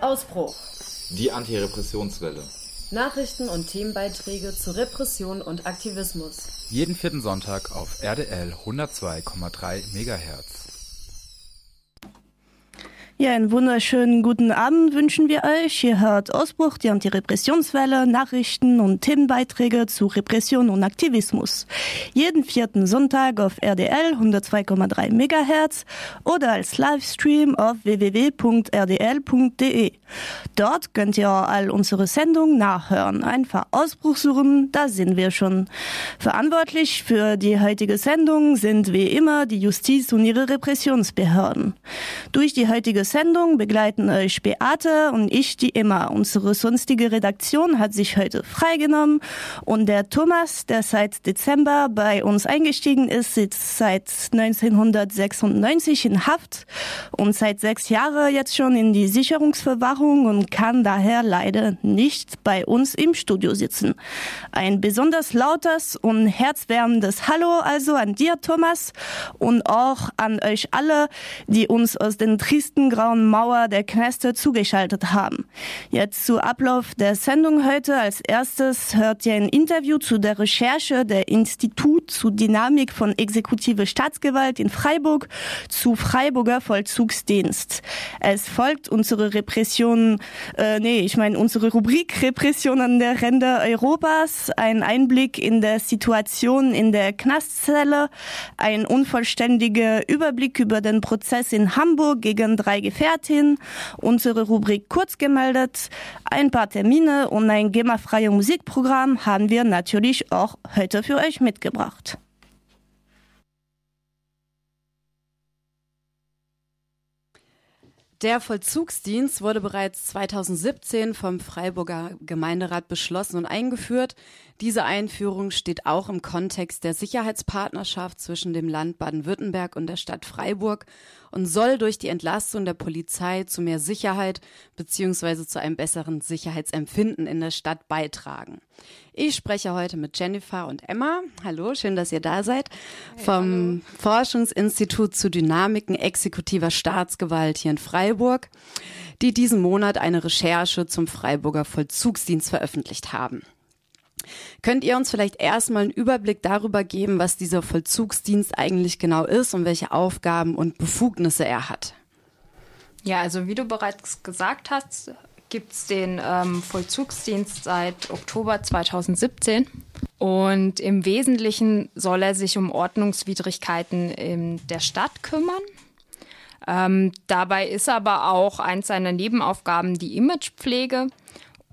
Ausbruch. Die Antirepressionswelle. Nachrichten und Themenbeiträge zu Repression und Aktivismus. Jeden vierten Sonntag auf RDL 102,3 MHz. Ja, einen wunderschönen guten Abend wünschen wir euch. Ihr hört Ausbruch, die Antirepressionswelle, Nachrichten und Themenbeiträge zu Repression und Aktivismus. Jeden vierten Sonntag auf RDL 102,3 MHz oder als Livestream auf www.rdl.de. Dort könnt ihr all unsere Sendungen nachhören. Einfach Ausbruch suchen, da sind wir schon. Verantwortlich für die heutige Sendung sind wie immer die Justiz und ihre Repressionsbehörden. Durch die heutige Sendung begleiten euch Beate und ich die immer. Unsere sonstige Redaktion hat sich heute freigenommen und der Thomas, der seit Dezember bei uns eingestiegen ist, sitzt seit 1996 in Haft und seit sechs Jahren jetzt schon in die Sicherungsverwahrung und kann daher leider nicht bei uns im Studio sitzen. Ein besonders lautes und herzwärmendes Hallo also an dir, Thomas, und auch an euch alle, die uns aus den tristen grauen Mauer der Kneste zugeschaltet haben. Jetzt zu Ablauf der Sendung heute. Als erstes hört ihr ein Interview zu der Recherche der Institut zu Dynamik von exekutive Staatsgewalt in Freiburg zu Freiburger Vollzugsdienst. Es folgt unsere Repression, äh, nee, ich meine unsere Rubrik Repression an der Ränder Europas, ein Einblick in der Situation in der Knastzelle, ein unvollständiger Überblick über den Prozess in Hamburg gegen drei Gefährtin, unsere Rubrik kurz gemeldet, ein paar Termine und ein GEMA-freie Musikprogramm haben wir natürlich auch heute für euch mitgebracht. Der Vollzugsdienst wurde bereits 2017 vom Freiburger Gemeinderat beschlossen und eingeführt. Diese Einführung steht auch im Kontext der Sicherheitspartnerschaft zwischen dem Land Baden-Württemberg und der Stadt Freiburg und soll durch die Entlastung der Polizei zu mehr Sicherheit bzw. zu einem besseren Sicherheitsempfinden in der Stadt beitragen. Ich spreche heute mit Jennifer und Emma. Hallo, schön, dass ihr da seid. Hey, vom hallo. Forschungsinstitut zu Dynamiken exekutiver Staatsgewalt hier in Freiburg, die diesen Monat eine Recherche zum Freiburger Vollzugsdienst veröffentlicht haben. Könnt ihr uns vielleicht erstmal einen Überblick darüber geben, was dieser Vollzugsdienst eigentlich genau ist und welche Aufgaben und Befugnisse er hat? Ja, also wie du bereits gesagt hast, gibt es den ähm, Vollzugsdienst seit Oktober 2017 und im Wesentlichen soll er sich um Ordnungswidrigkeiten in der Stadt kümmern. Ähm, dabei ist aber auch eins seiner Nebenaufgaben die Imagepflege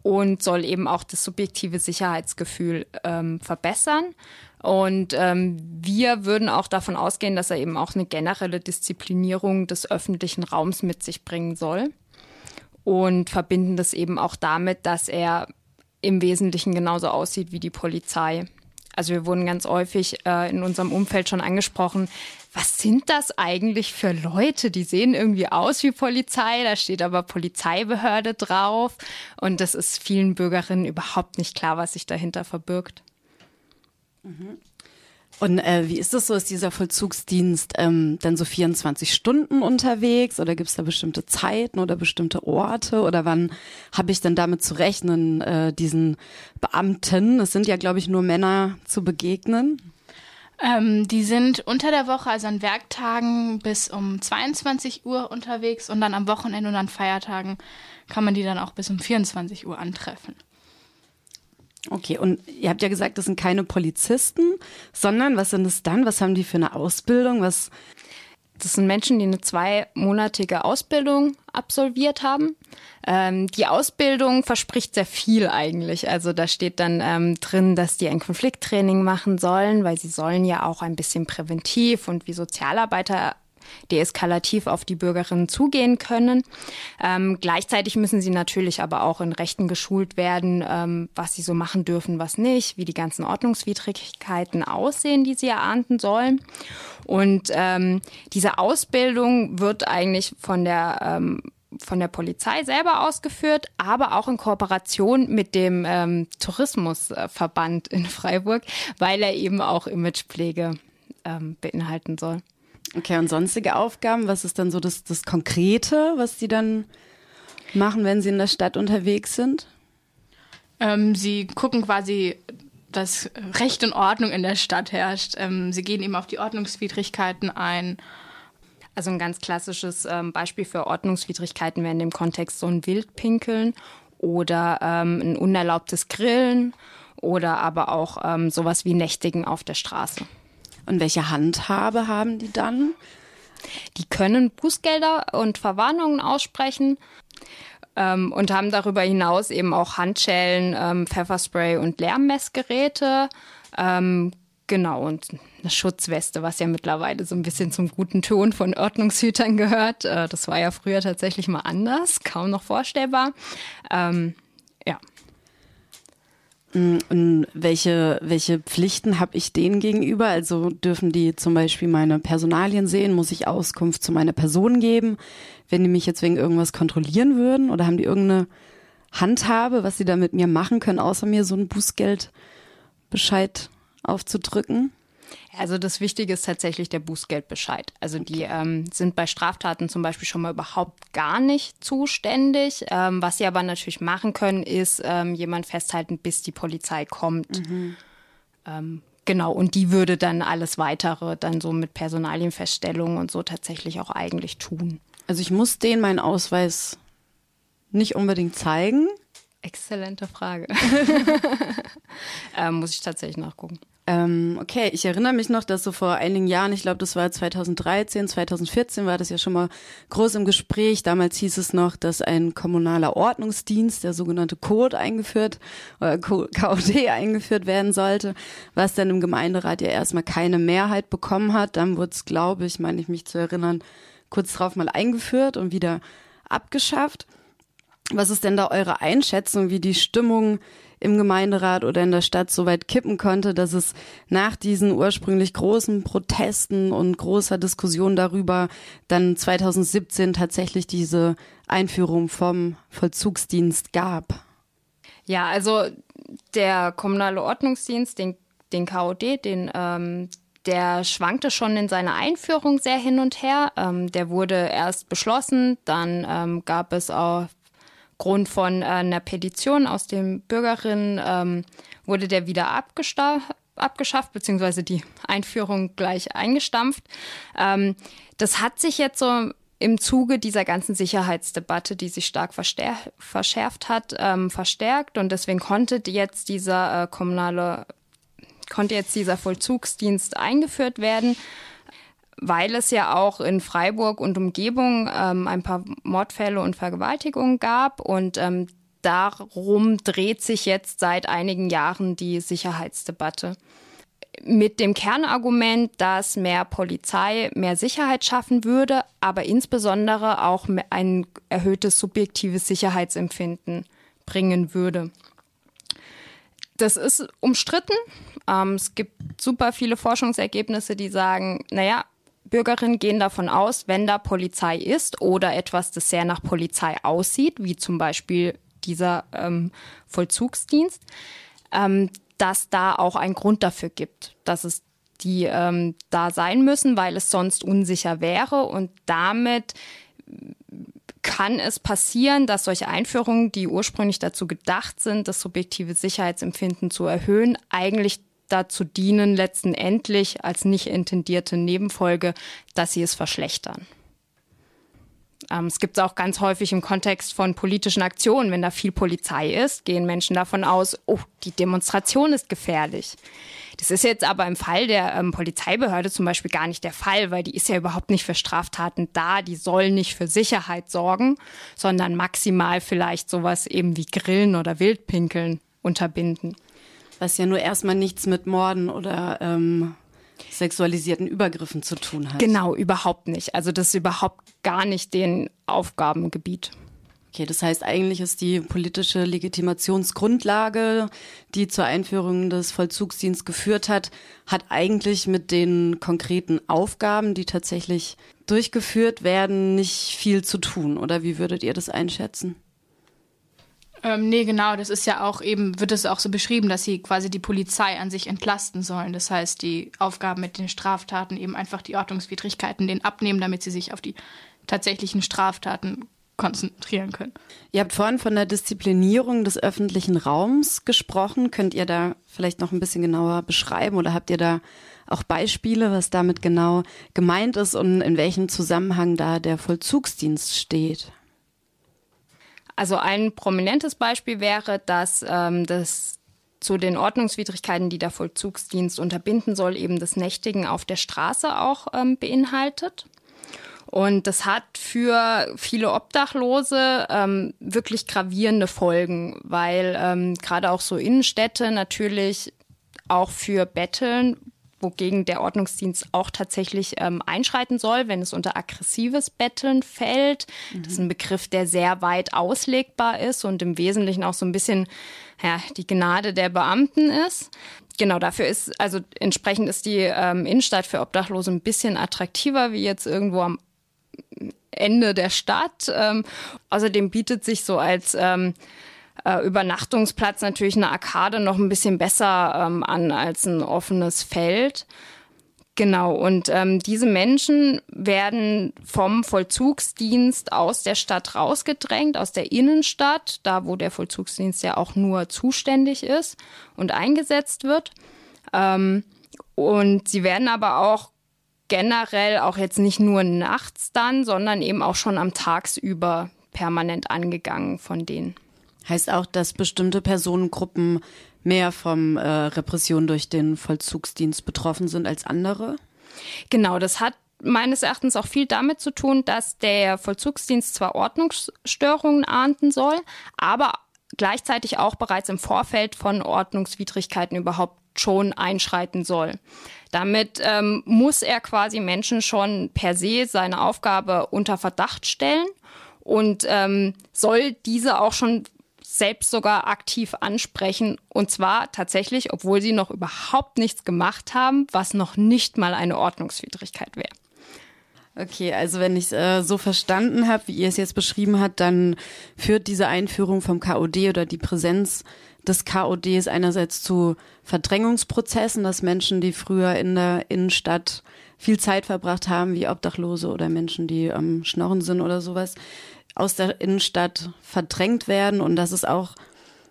und soll eben auch das subjektive Sicherheitsgefühl ähm, verbessern. Und ähm, wir würden auch davon ausgehen, dass er eben auch eine generelle Disziplinierung des öffentlichen Raums mit sich bringen soll und verbinden das eben auch damit, dass er im Wesentlichen genauso aussieht wie die Polizei. Also wir wurden ganz häufig äh, in unserem Umfeld schon angesprochen, was sind das eigentlich für Leute, die sehen irgendwie aus wie Polizei, da steht aber Polizeibehörde drauf und das ist vielen Bürgerinnen überhaupt nicht klar, was sich dahinter verbirgt. Mhm. Und äh, wie ist das so? Ist dieser Vollzugsdienst ähm, dann so 24 Stunden unterwegs oder gibt es da bestimmte Zeiten oder bestimmte Orte oder wann habe ich denn damit zu rechnen, äh, diesen Beamten, es sind ja, glaube ich, nur Männer zu begegnen? Ähm, die sind unter der Woche, also an Werktagen bis um 22 Uhr unterwegs und dann am Wochenende und an Feiertagen kann man die dann auch bis um 24 Uhr antreffen. Okay, und ihr habt ja gesagt, das sind keine Polizisten, sondern was sind es dann? Was haben die für eine Ausbildung? Was das sind Menschen, die eine zweimonatige Ausbildung absolviert haben. Ähm, die Ausbildung verspricht sehr viel eigentlich. Also da steht dann ähm, drin, dass die ein Konflikttraining machen sollen, weil sie sollen ja auch ein bisschen präventiv und wie Sozialarbeiter deeskalativ auf die Bürgerinnen zugehen können. Ähm, gleichzeitig müssen sie natürlich aber auch in Rechten geschult werden, ähm, was sie so machen dürfen, was nicht, wie die ganzen Ordnungswidrigkeiten aussehen, die sie erahnden sollen. Und ähm, diese Ausbildung wird eigentlich von der ähm, von der Polizei selber ausgeführt, aber auch in Kooperation mit dem ähm, Tourismusverband in Freiburg, weil er eben auch Imagepflege ähm, beinhalten soll. Okay, und sonstige Aufgaben, was ist dann so das, das Konkrete, was die dann machen, wenn sie in der Stadt unterwegs sind? Ähm, sie gucken quasi, dass Recht und Ordnung in der Stadt herrscht. Ähm, sie gehen eben auf die Ordnungswidrigkeiten ein. Also ein ganz klassisches ähm, Beispiel für Ordnungswidrigkeiten wäre in dem Kontext so ein Wildpinkeln oder ähm, ein unerlaubtes Grillen oder aber auch ähm, sowas wie Nächtigen auf der Straße. Und welche Handhabe haben die dann? Die können Bußgelder und Verwarnungen aussprechen ähm, und haben darüber hinaus eben auch Handschellen, ähm, Pfefferspray und Lärmmessgeräte. Ähm, genau, und eine Schutzweste, was ja mittlerweile so ein bisschen zum guten Ton von Ordnungshütern gehört. Äh, das war ja früher tatsächlich mal anders, kaum noch vorstellbar. Ähm, ja. Mm, und welche, welche Pflichten habe ich denen gegenüber? Also dürfen die zum Beispiel meine Personalien sehen? Muss ich Auskunft zu meiner Person geben, wenn die mich jetzt wegen irgendwas kontrollieren würden? Oder haben die irgendeine Handhabe, was sie da mit mir machen können, außer mir so einen Bußgeldbescheid aufzudrücken? Also das Wichtige ist tatsächlich der Bußgeldbescheid. Also die ähm, sind bei Straftaten zum Beispiel schon mal überhaupt gar nicht zuständig. Ähm, was sie aber natürlich machen können, ist ähm, jemand festhalten, bis die Polizei kommt. Mhm. Ähm, genau, und die würde dann alles weitere dann so mit Personalienfeststellungen und so tatsächlich auch eigentlich tun. Also ich muss denen meinen Ausweis nicht unbedingt zeigen. Exzellente Frage. ähm, muss ich tatsächlich nachgucken. Ähm, okay, ich erinnere mich noch, dass so vor einigen Jahren, ich glaube, das war 2013, 2014, war das ja schon mal groß im Gespräch. Damals hieß es noch, dass ein kommunaler Ordnungsdienst, der sogenannte Code eingeführt oder KOD eingeführt werden sollte, was dann im Gemeinderat ja erstmal keine Mehrheit bekommen hat. Dann wurde es, glaube ich, meine ich mich zu erinnern, kurz drauf mal eingeführt und wieder abgeschafft. Was ist denn da eure Einschätzung, wie die Stimmung im Gemeinderat oder in der Stadt so weit kippen konnte, dass es nach diesen ursprünglich großen Protesten und großer Diskussion darüber dann 2017 tatsächlich diese Einführung vom Vollzugsdienst gab. Ja, also der kommunale Ordnungsdienst, den, den KOD, den ähm, der schwankte schon in seiner Einführung sehr hin und her. Ähm, der wurde erst beschlossen, dann ähm, gab es auch Grund von äh, einer Petition aus den Bürgerinnen ähm, wurde der wieder abgeschafft, beziehungsweise die Einführung gleich eingestampft. Ähm, das hat sich jetzt so im Zuge dieser ganzen Sicherheitsdebatte, die sich stark verschärft hat, ähm, verstärkt und deswegen konnte jetzt dieser äh, kommunale, konnte jetzt dieser Vollzugsdienst eingeführt werden weil es ja auch in Freiburg und Umgebung ähm, ein paar Mordfälle und Vergewaltigungen gab und ähm, darum dreht sich jetzt seit einigen Jahren die Sicherheitsdebatte. Mit dem Kernargument, dass mehr Polizei mehr Sicherheit schaffen würde, aber insbesondere auch ein erhöhtes subjektives Sicherheitsempfinden bringen würde. Das ist umstritten. Ähm, es gibt super viele Forschungsergebnisse, die sagen, naja, Bürgerinnen gehen davon aus, wenn da Polizei ist oder etwas, das sehr nach Polizei aussieht, wie zum Beispiel dieser ähm, Vollzugsdienst, ähm, dass da auch ein Grund dafür gibt, dass es die ähm, da sein müssen, weil es sonst unsicher wäre und damit kann es passieren, dass solche Einführungen, die ursprünglich dazu gedacht sind, das subjektive Sicherheitsempfinden zu erhöhen, eigentlich dazu dienen, letztendlich als nicht intendierte Nebenfolge, dass sie es verschlechtern. Ähm, es gibt es auch ganz häufig im Kontext von politischen Aktionen. Wenn da viel Polizei ist, gehen Menschen davon aus, oh, die Demonstration ist gefährlich. Das ist jetzt aber im Fall der ähm, Polizeibehörde zum Beispiel gar nicht der Fall, weil die ist ja überhaupt nicht für Straftaten da. Die soll nicht für Sicherheit sorgen, sondern maximal vielleicht sowas eben wie Grillen oder Wildpinkeln unterbinden was ja nur erstmal nichts mit Morden oder ähm, sexualisierten Übergriffen zu tun hat. Genau, überhaupt nicht. Also das ist überhaupt gar nicht den Aufgabengebiet. Okay, das heißt, eigentlich ist die politische Legitimationsgrundlage, die zur Einführung des Vollzugsdienstes geführt hat, hat eigentlich mit den konkreten Aufgaben, die tatsächlich durchgeführt werden, nicht viel zu tun. Oder wie würdet ihr das einschätzen? Ähm, nee, genau, das ist ja auch eben, wird es auch so beschrieben, dass sie quasi die Polizei an sich entlasten sollen. Das heißt, die Aufgaben mit den Straftaten eben einfach die Ordnungswidrigkeiten denen abnehmen, damit sie sich auf die tatsächlichen Straftaten konzentrieren können. Ihr habt vorhin von der Disziplinierung des öffentlichen Raums gesprochen. Könnt ihr da vielleicht noch ein bisschen genauer beschreiben oder habt ihr da auch Beispiele, was damit genau gemeint ist und in welchem Zusammenhang da der Vollzugsdienst steht? Also ein prominentes Beispiel wäre, dass ähm, das zu den Ordnungswidrigkeiten, die der Vollzugsdienst unterbinden soll, eben das Nächtigen auf der Straße auch ähm, beinhaltet. Und das hat für viele Obdachlose ähm, wirklich gravierende Folgen, weil ähm, gerade auch so Innenstädte natürlich auch für Betteln wogegen der Ordnungsdienst auch tatsächlich ähm, einschreiten soll, wenn es unter aggressives Betteln fällt. Mhm. Das ist ein Begriff, der sehr weit auslegbar ist und im Wesentlichen auch so ein bisschen ja, die Gnade der Beamten ist. Genau, dafür ist, also entsprechend ist die ähm, Innenstadt für Obdachlose ein bisschen attraktiver wie jetzt irgendwo am Ende der Stadt. Ähm, außerdem bietet sich so als ähm, äh, Übernachtungsplatz natürlich eine Arkade noch ein bisschen besser ähm, an als ein offenes Feld. Genau, und ähm, diese Menschen werden vom Vollzugsdienst aus der Stadt rausgedrängt, aus der Innenstadt, da wo der Vollzugsdienst ja auch nur zuständig ist und eingesetzt wird. Ähm, und sie werden aber auch generell auch jetzt nicht nur nachts dann, sondern eben auch schon am Tagsüber permanent angegangen von denen. Heißt auch, dass bestimmte Personengruppen mehr vom äh, Repression durch den Vollzugsdienst betroffen sind als andere? Genau, das hat meines Erachtens auch viel damit zu tun, dass der Vollzugsdienst zwar Ordnungsstörungen ahnden soll, aber gleichzeitig auch bereits im Vorfeld von Ordnungswidrigkeiten überhaupt schon einschreiten soll. Damit ähm, muss er quasi Menschen schon per se seine Aufgabe unter Verdacht stellen und ähm, soll diese auch schon selbst sogar aktiv ansprechen. Und zwar tatsächlich, obwohl sie noch überhaupt nichts gemacht haben, was noch nicht mal eine Ordnungswidrigkeit wäre. Okay, also wenn ich es äh, so verstanden habe, wie ihr es jetzt beschrieben habt, dann führt diese Einführung vom KOD oder die Präsenz des KODs einerseits zu Verdrängungsprozessen, dass Menschen, die früher in der Innenstadt viel Zeit verbracht haben, wie Obdachlose oder Menschen, die am ähm, Schnorren sind oder sowas, aus der Innenstadt verdrängt werden und dass es auch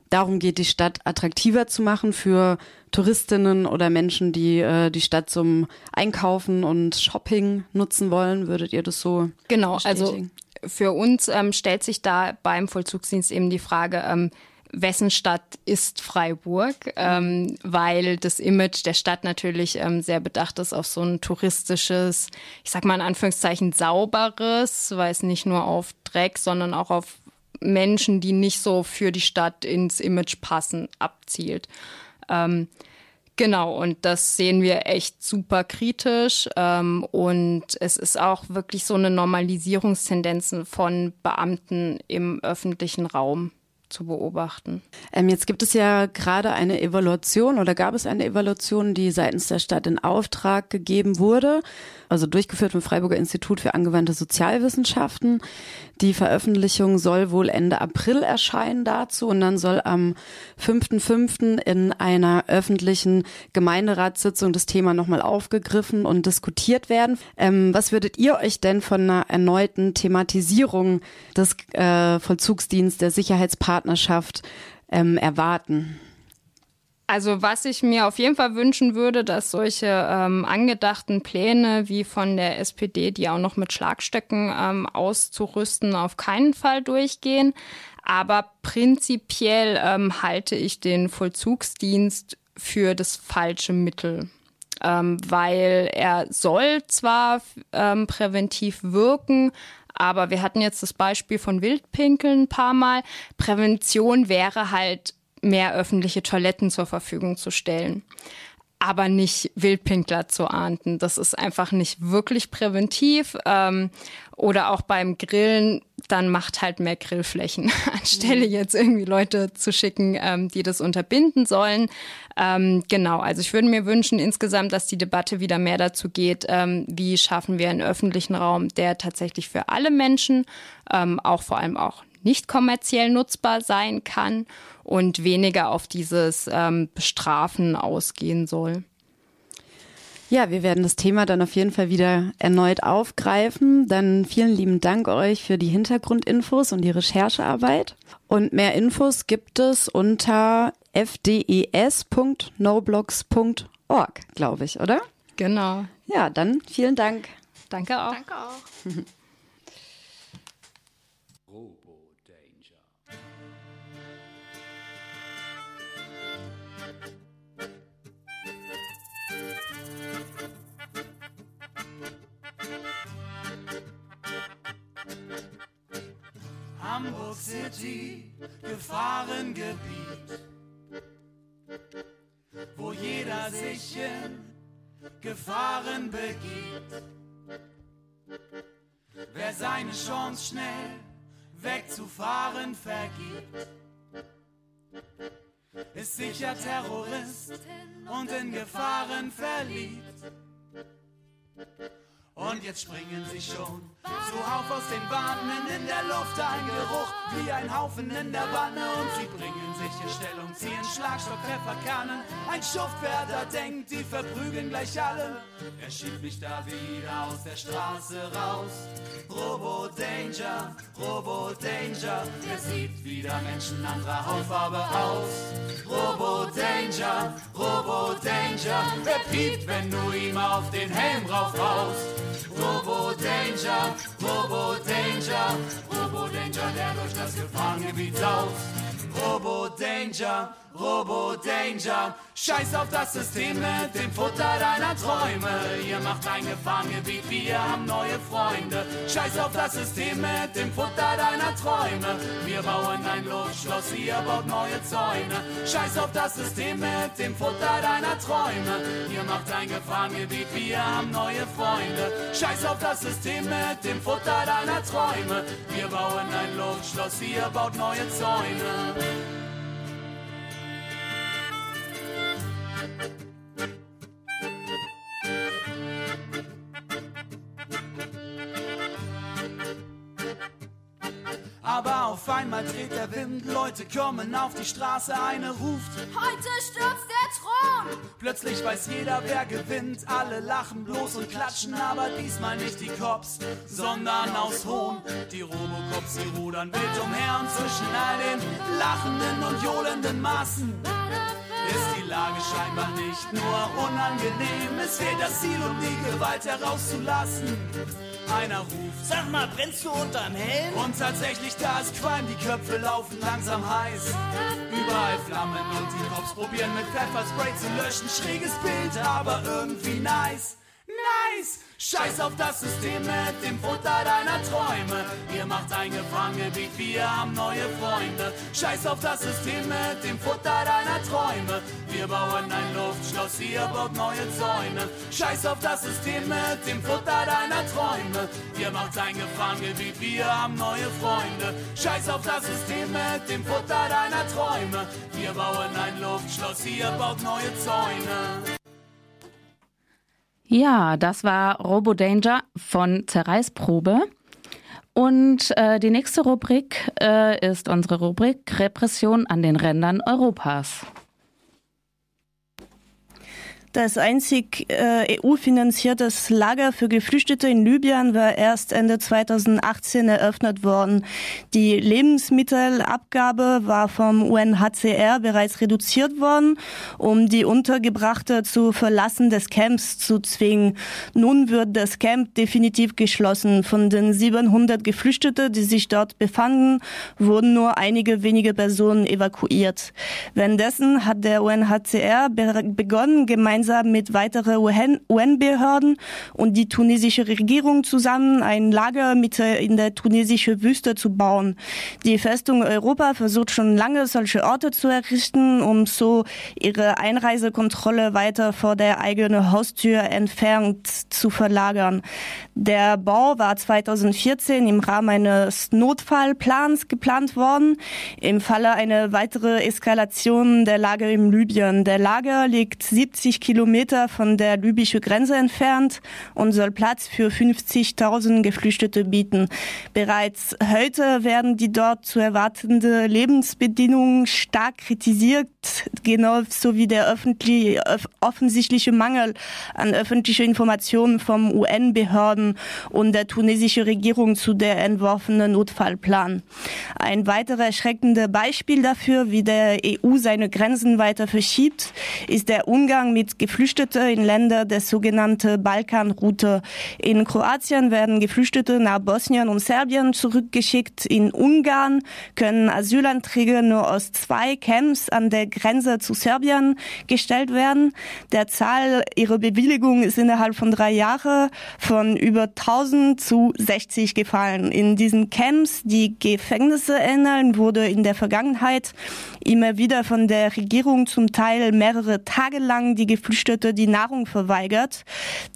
darum geht, die Stadt attraktiver zu machen für Touristinnen oder Menschen, die äh, die Stadt zum Einkaufen und Shopping nutzen wollen. Würdet ihr das so? Genau, also für uns ähm, stellt sich da beim Vollzugsdienst eben die Frage, ähm, wessen Stadt ist Freiburg, ähm, weil das Image der Stadt natürlich ähm, sehr bedacht ist auf so ein touristisches, ich sag mal in Anführungszeichen sauberes, weil es nicht nur auf Dreck, sondern auch auf Menschen, die nicht so für die Stadt ins Image passen, abzielt. Ähm, Genau, und das sehen wir echt super kritisch. Ähm, und es ist auch wirklich so eine Normalisierungstendenz von Beamten im öffentlichen Raum zu beobachten. Ähm, jetzt gibt es ja gerade eine Evaluation oder gab es eine Evaluation, die seitens der Stadt in Auftrag gegeben wurde, also durchgeführt vom Freiburger Institut für angewandte Sozialwissenschaften. Die Veröffentlichung soll wohl Ende April erscheinen dazu und dann soll am 5.5. in einer öffentlichen Gemeinderatssitzung das Thema nochmal aufgegriffen und diskutiert werden. Ähm, was würdet ihr euch denn von einer erneuten Thematisierung des äh, Vollzugsdienstes der Sicherheitspartnerschaft ähm, erwarten? Also was ich mir auf jeden Fall wünschen würde, dass solche ähm, angedachten Pläne wie von der SPD, die auch noch mit Schlagstöcken ähm, auszurüsten, auf keinen Fall durchgehen. Aber prinzipiell ähm, halte ich den Vollzugsdienst für das falsche Mittel. Ähm, weil er soll zwar ähm, präventiv wirken, aber wir hatten jetzt das Beispiel von Wildpinkeln ein paar Mal. Prävention wäre halt mehr öffentliche Toiletten zur Verfügung zu stellen. Aber nicht Wildpinkler zu ahnden. Das ist einfach nicht wirklich präventiv. Ähm, oder auch beim Grillen, dann macht halt mehr Grillflächen, anstelle mhm. jetzt irgendwie Leute zu schicken, ähm, die das unterbinden sollen. Ähm, genau, also ich würde mir wünschen insgesamt, dass die Debatte wieder mehr dazu geht, ähm, wie schaffen wir einen öffentlichen Raum, der tatsächlich für alle Menschen, ähm, auch vor allem auch nicht kommerziell nutzbar sein kann und weniger auf dieses ähm, Bestrafen ausgehen soll. Ja, wir werden das Thema dann auf jeden Fall wieder erneut aufgreifen. Dann vielen lieben Dank euch für die Hintergrundinfos und die Recherchearbeit. Und mehr Infos gibt es unter fdes.noblogs.org, glaube ich, oder? Genau. Ja, dann vielen Dank. Danke auch. Danke auch. City, Gefahrengebiet, wo jeder sich in Gefahren begibt. Wer seine Chance schnell wegzufahren vergibt, ist sicher Terrorist und in Gefahren verliebt. Und jetzt springen sie schon so auf aus den Bahnen in der Luft ein Geruch wie ein Haufen in der Wanne und sie bringen sich in Stellung, ziehen Schlagstock, Pfefferkannen. Ein Schuftwärter denkt, die verprügeln gleich alle. Er schiebt mich da wieder aus der Straße raus. Robo Danger, Robo Danger, er sieht wieder Menschen anderer Hautfarbe aus. Robo Danger, Robo Danger, er piept, wenn du ihm auf den Helm raufhaust. Robo Danger, Robo Danger, Robo Danger, der durch das Gefahrengebiet saust. Robo Danger, Robo Danger, scheiß auf das System mit dem Futter deiner Träume. Ihr macht ein Gefahrengebiet, wir haben neue Freunde. Scheiß auf das System mit dem Futter deiner Träume. Wir bauen ein Luftschloss, ihr baut neue Zäune. Scheiß auf das System mit dem Futter deiner Träume. Ihr macht ein Gefahrengebiet, wir haben neue Freunde. Scheiß auf das System mit dem Futter deiner Träume. Wir bauen ein Luftschloss, ihr baut neue Zäune. Einmal dreht der Wind, Leute kommen auf die Straße, eine ruft. Heute stürzt der Thron! Plötzlich weiß jeder, wer gewinnt. Alle lachen bloß und klatschen, aber diesmal nicht die Cops, sondern aus Hohn. Die Robocops, die rudern wild umher und zwischen all den lachenden und johlenden Massen ist die Lage scheinbar nicht nur unangenehm. Es fehlt das Ziel, um die Gewalt herauszulassen. Einer ruft, sag mal, brennst du unterm Helm? Und tatsächlich, da ist Qualm, die Köpfe laufen langsam heiß. Überall Flammen und die Cops probieren mit Pfefferspray zu löschen. Schräges Bild, aber irgendwie nice. Nice! Scheiß auf das System mit dem Futter deiner Träume. Ihr macht ein Gefahrengebiet, wir haben neue Freunde. Scheiß auf das System mit dem Futter deiner Träume. Wir bauen ein Luftschloss, ihr baut neue Zäune. Scheiß auf das System mit dem Futter deiner Träume. Ihr macht ein Gefahrengebiet, wir haben neue Freunde. Scheiß auf das System mit dem Futter deiner Träume. Wir bauen ein Luftschloss, ihr baut neue Zäune. Ja, das war Robo Danger von Zerreißprobe. Und äh, die nächste Rubrik äh, ist unsere Rubrik Repression an den Rändern Europas. Das einzig äh, EU-finanziertes Lager für Geflüchtete in Libyen war erst Ende 2018 eröffnet worden. Die Lebensmittelabgabe war vom UNHCR bereits reduziert worden, um die Untergebrachte zu verlassen des Camps zu zwingen. Nun wird das Camp definitiv geschlossen. Von den 700 Geflüchteten, die sich dort befanden, wurden nur einige wenige Personen evakuiert. Währenddessen hat der UNHCR begonnen, gemeinsam gemeinsam mit weiteren UN-Behörden und die tunesische Regierung zusammen ein Lager mit in der tunesischen Wüste zu bauen. Die Festung Europa versucht schon lange solche Orte zu errichten, um so ihre Einreisekontrolle weiter vor der eigenen Haustür entfernt zu verlagern. Der Bau war 2014 im Rahmen eines Notfallplans geplant worden, im Falle einer weitere Eskalation der Lage in Libyen. Der Lager liegt 70 Kilometer von der libysche Grenze entfernt und soll Platz für 50.000 Geflüchtete bieten. Bereits heute werden die dort zu erwartende Lebensbedingungen stark kritisiert, genauso wie der offensichtliche Mangel an öffentlicher Informationen vom UN-Behörden und der tunesischen Regierung zu der entworfenen Notfallplan. Ein weiteres erschreckende Beispiel dafür, wie der EU seine Grenzen weiter verschiebt, ist der Umgang mit Geflüchteten in Länder der sogenannten Balkanroute. In Kroatien werden Geflüchtete nach Bosnien und Serbien zurückgeschickt. In Ungarn können Asylanträge nur aus zwei Camps an der Grenze zu Serbien gestellt werden. Der Zahl ihrer Bewilligung ist innerhalb von drei Jahren von über 1000 zu 60 gefallen. In diesen Camps, die Gefängnisse ähneln, wurde in der Vergangenheit immer wieder von der Regierung zum Teil mehrere Tage lang die Geflüchtete die Nahrung verweigert.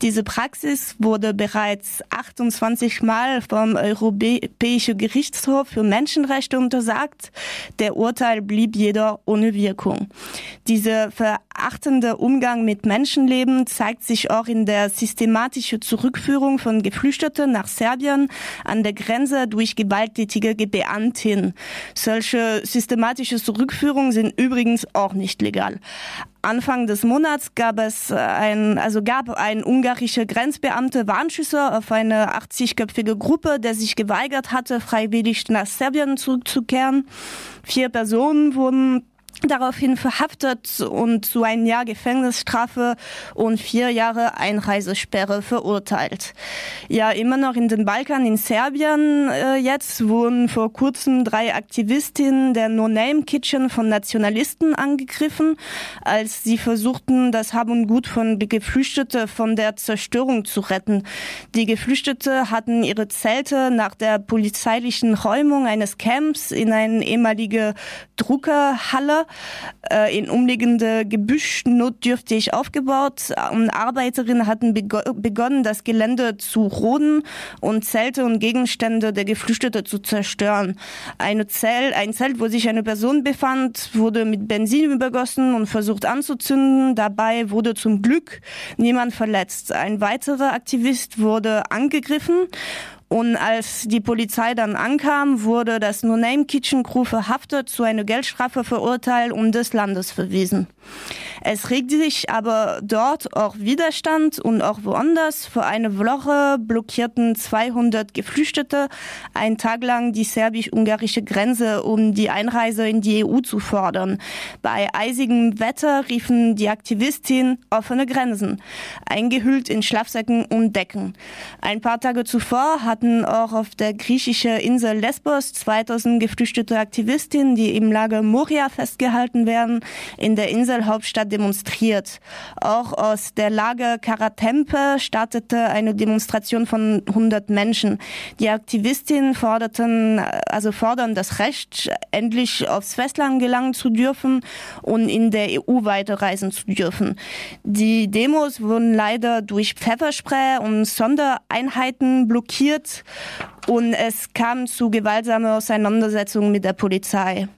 Diese Praxis wurde bereits 28 Mal vom Europäischen Gerichtshof für Menschenrechte untersagt. Der Urteil blieb jedoch ohne Wirkung. Dieser verachtende Umgang mit Menschenleben zeigt sich auch in der systematischen Zurückführung von Geflüchteten nach Serbien an der Grenze durch gewalttätige Beamtinnen. Solche systematische Zurückführungen sind übrigens auch nicht legal. Anfang des Monats gab es ein, also gab ein ungarischer Grenzbeamte Warnschüsse auf eine 80-köpfige Gruppe, der sich geweigert hatte, freiwillig nach Serbien zurückzukehren. Vier Personen wurden daraufhin verhaftet und zu ein Jahr Gefängnisstrafe und vier Jahre Einreisesperre verurteilt. Ja, immer noch in den Balkan, in Serbien äh, jetzt wurden vor kurzem drei Aktivistinnen der No-Name Kitchen von Nationalisten angegriffen, als sie versuchten, das Hab und Gut von Geflüchteten von der Zerstörung zu retten. Die Geflüchtete hatten ihre Zelte nach der polizeilichen Räumung eines Camps in eine ehemalige Druckerhalle äh, in umliegende Gebüsch notdürftig aufgebaut. Und Arbeiterinnen hatten begonnen, das Gelände zu roden und Zelte und Gegenstände der Geflüchteten zu zerstören. Eine Zelt, ein Zelt, wo sich eine Person befand, wurde mit Benzin übergossen und versucht anzuzünden. Dabei wurde zum Glück niemand verletzt. Ein weiterer Aktivist wurde angegriffen und als die Polizei dann ankam, wurde das No-Name Kitchen Crew verhaftet, zu einer Geldstrafe verurteilt und des Landes verwiesen. Es regte sich aber dort auch Widerstand und auch woanders. Vor einer Woche blockierten 200 Geflüchtete einen Tag lang die serbisch-ungarische Grenze, um die Einreise in die EU zu fordern. Bei eisigem Wetter riefen die Aktivistinnen offene Grenzen, eingehüllt in Schlafsäcken und Decken. Ein paar Tage zuvor hatten auch auf der griechischen Insel Lesbos 2000 geflüchtete Aktivistinnen, die im Lager Moria festgehalten werden, in der Inselhauptstadt demonstriert. Auch aus der Lage Karatempe startete eine Demonstration von 100 Menschen. Die Aktivistinnen forderten, also fordern das Recht, endlich aufs Festland gelangen zu dürfen und in der EU weiterreisen zu dürfen. Die Demos wurden leider durch Pfefferspray und Sondereinheiten blockiert und es kam zu gewaltsamen Auseinandersetzungen mit der Polizei.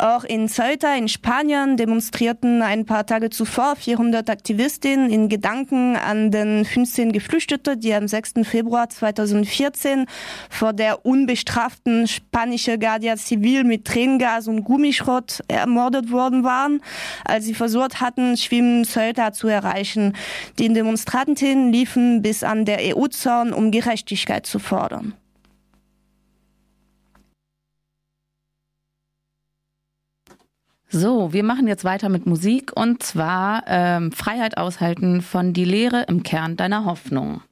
Auch in Ceuta in Spanien demonstrierten ein paar Tage zuvor 400 Aktivistinnen in Gedanken an den 15 Geflüchteten, die am 6. Februar 2014 vor der unbestraften spanischen Guardia Civil mit Tränengas und Gummischrott ermordet worden waren, als sie versucht hatten, Schwimmen Ceuta zu erreichen. Die Demonstrantinnen liefen bis an der EU-Zaun, um Gerechtigkeit zu fordern. So, wir machen jetzt weiter mit Musik und zwar ähm, Freiheit aushalten von die Lehre im Kern deiner Hoffnung.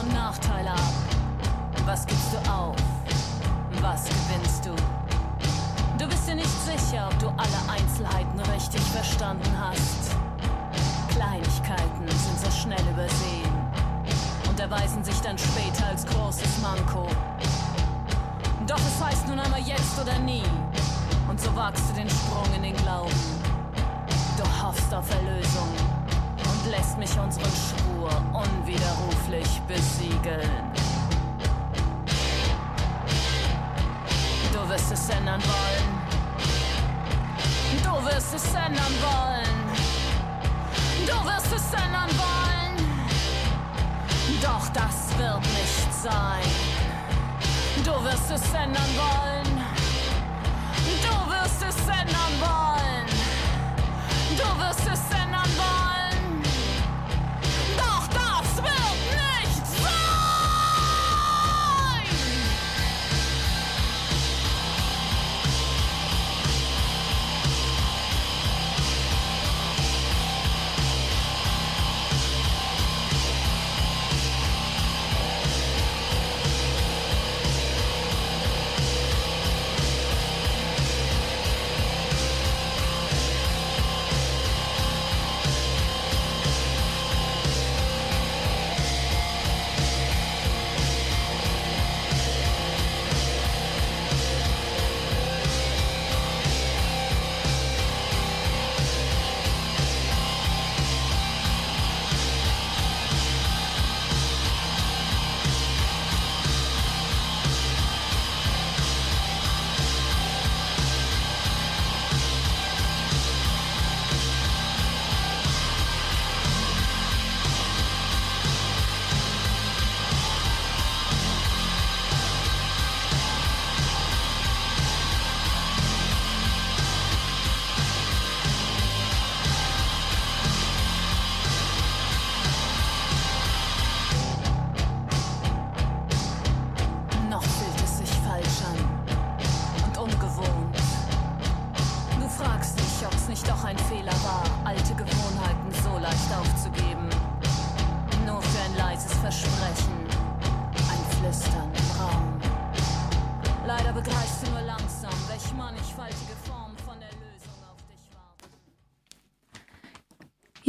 Vor- und Nachteile ab. Was gibst du auf? Was gewinnst du? Du bist dir nicht sicher, ob du alle Einzelheiten richtig verstanden hast. Kleinigkeiten sind so schnell übersehen und erweisen sich dann später als großes Manko. Doch es heißt nun einmal jetzt oder nie. Und so wagst du den Sprung in den Glauben. Du hoffst auf Erlösung und lässt mich unseren Schritt Schwur unwiderruflich besiegeln. Du wirst es ändern wollen. Du wirst es ändern wollen. Du wirst es ändern wollen. Doch das wird nicht sein. Du wirst es ändern wollen. Du wirst es ändern wollen.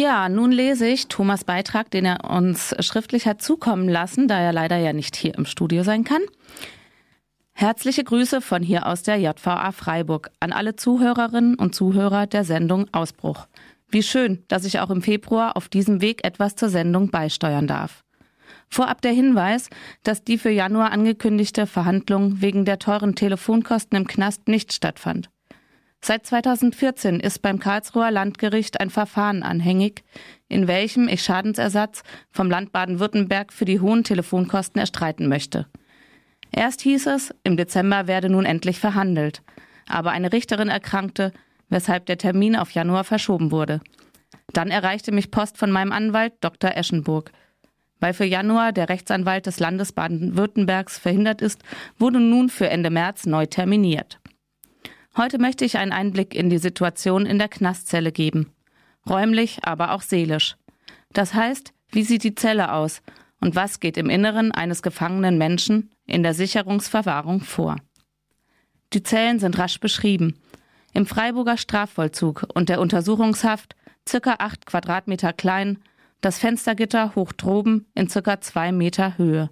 Ja, nun lese ich Thomas Beitrag, den er uns schriftlich hat zukommen lassen, da er leider ja nicht hier im Studio sein kann. Herzliche Grüße von hier aus der JVA Freiburg an alle Zuhörerinnen und Zuhörer der Sendung Ausbruch. Wie schön, dass ich auch im Februar auf diesem Weg etwas zur Sendung beisteuern darf. Vorab der Hinweis, dass die für Januar angekündigte Verhandlung wegen der teuren Telefonkosten im Knast nicht stattfand. Seit 2014 ist beim Karlsruher Landgericht ein Verfahren anhängig, in welchem ich Schadensersatz vom Land Baden-Württemberg für die hohen Telefonkosten erstreiten möchte. Erst hieß es, im Dezember werde nun endlich verhandelt, aber eine Richterin erkrankte, weshalb der Termin auf Januar verschoben wurde. Dann erreichte mich Post von meinem Anwalt Dr. Eschenburg. Weil für Januar der Rechtsanwalt des Landes Baden-Württembergs verhindert ist, wurde nun für Ende März neu terminiert. Heute möchte ich einen Einblick in die Situation in der Knastzelle geben. Räumlich, aber auch seelisch. Das heißt, wie sieht die Zelle aus und was geht im Inneren eines gefangenen Menschen in der Sicherungsverwahrung vor? Die Zellen sind rasch beschrieben. Im Freiburger Strafvollzug und der Untersuchungshaft circa acht Quadratmeter klein, das Fenstergitter hoch droben in circa zwei Meter Höhe.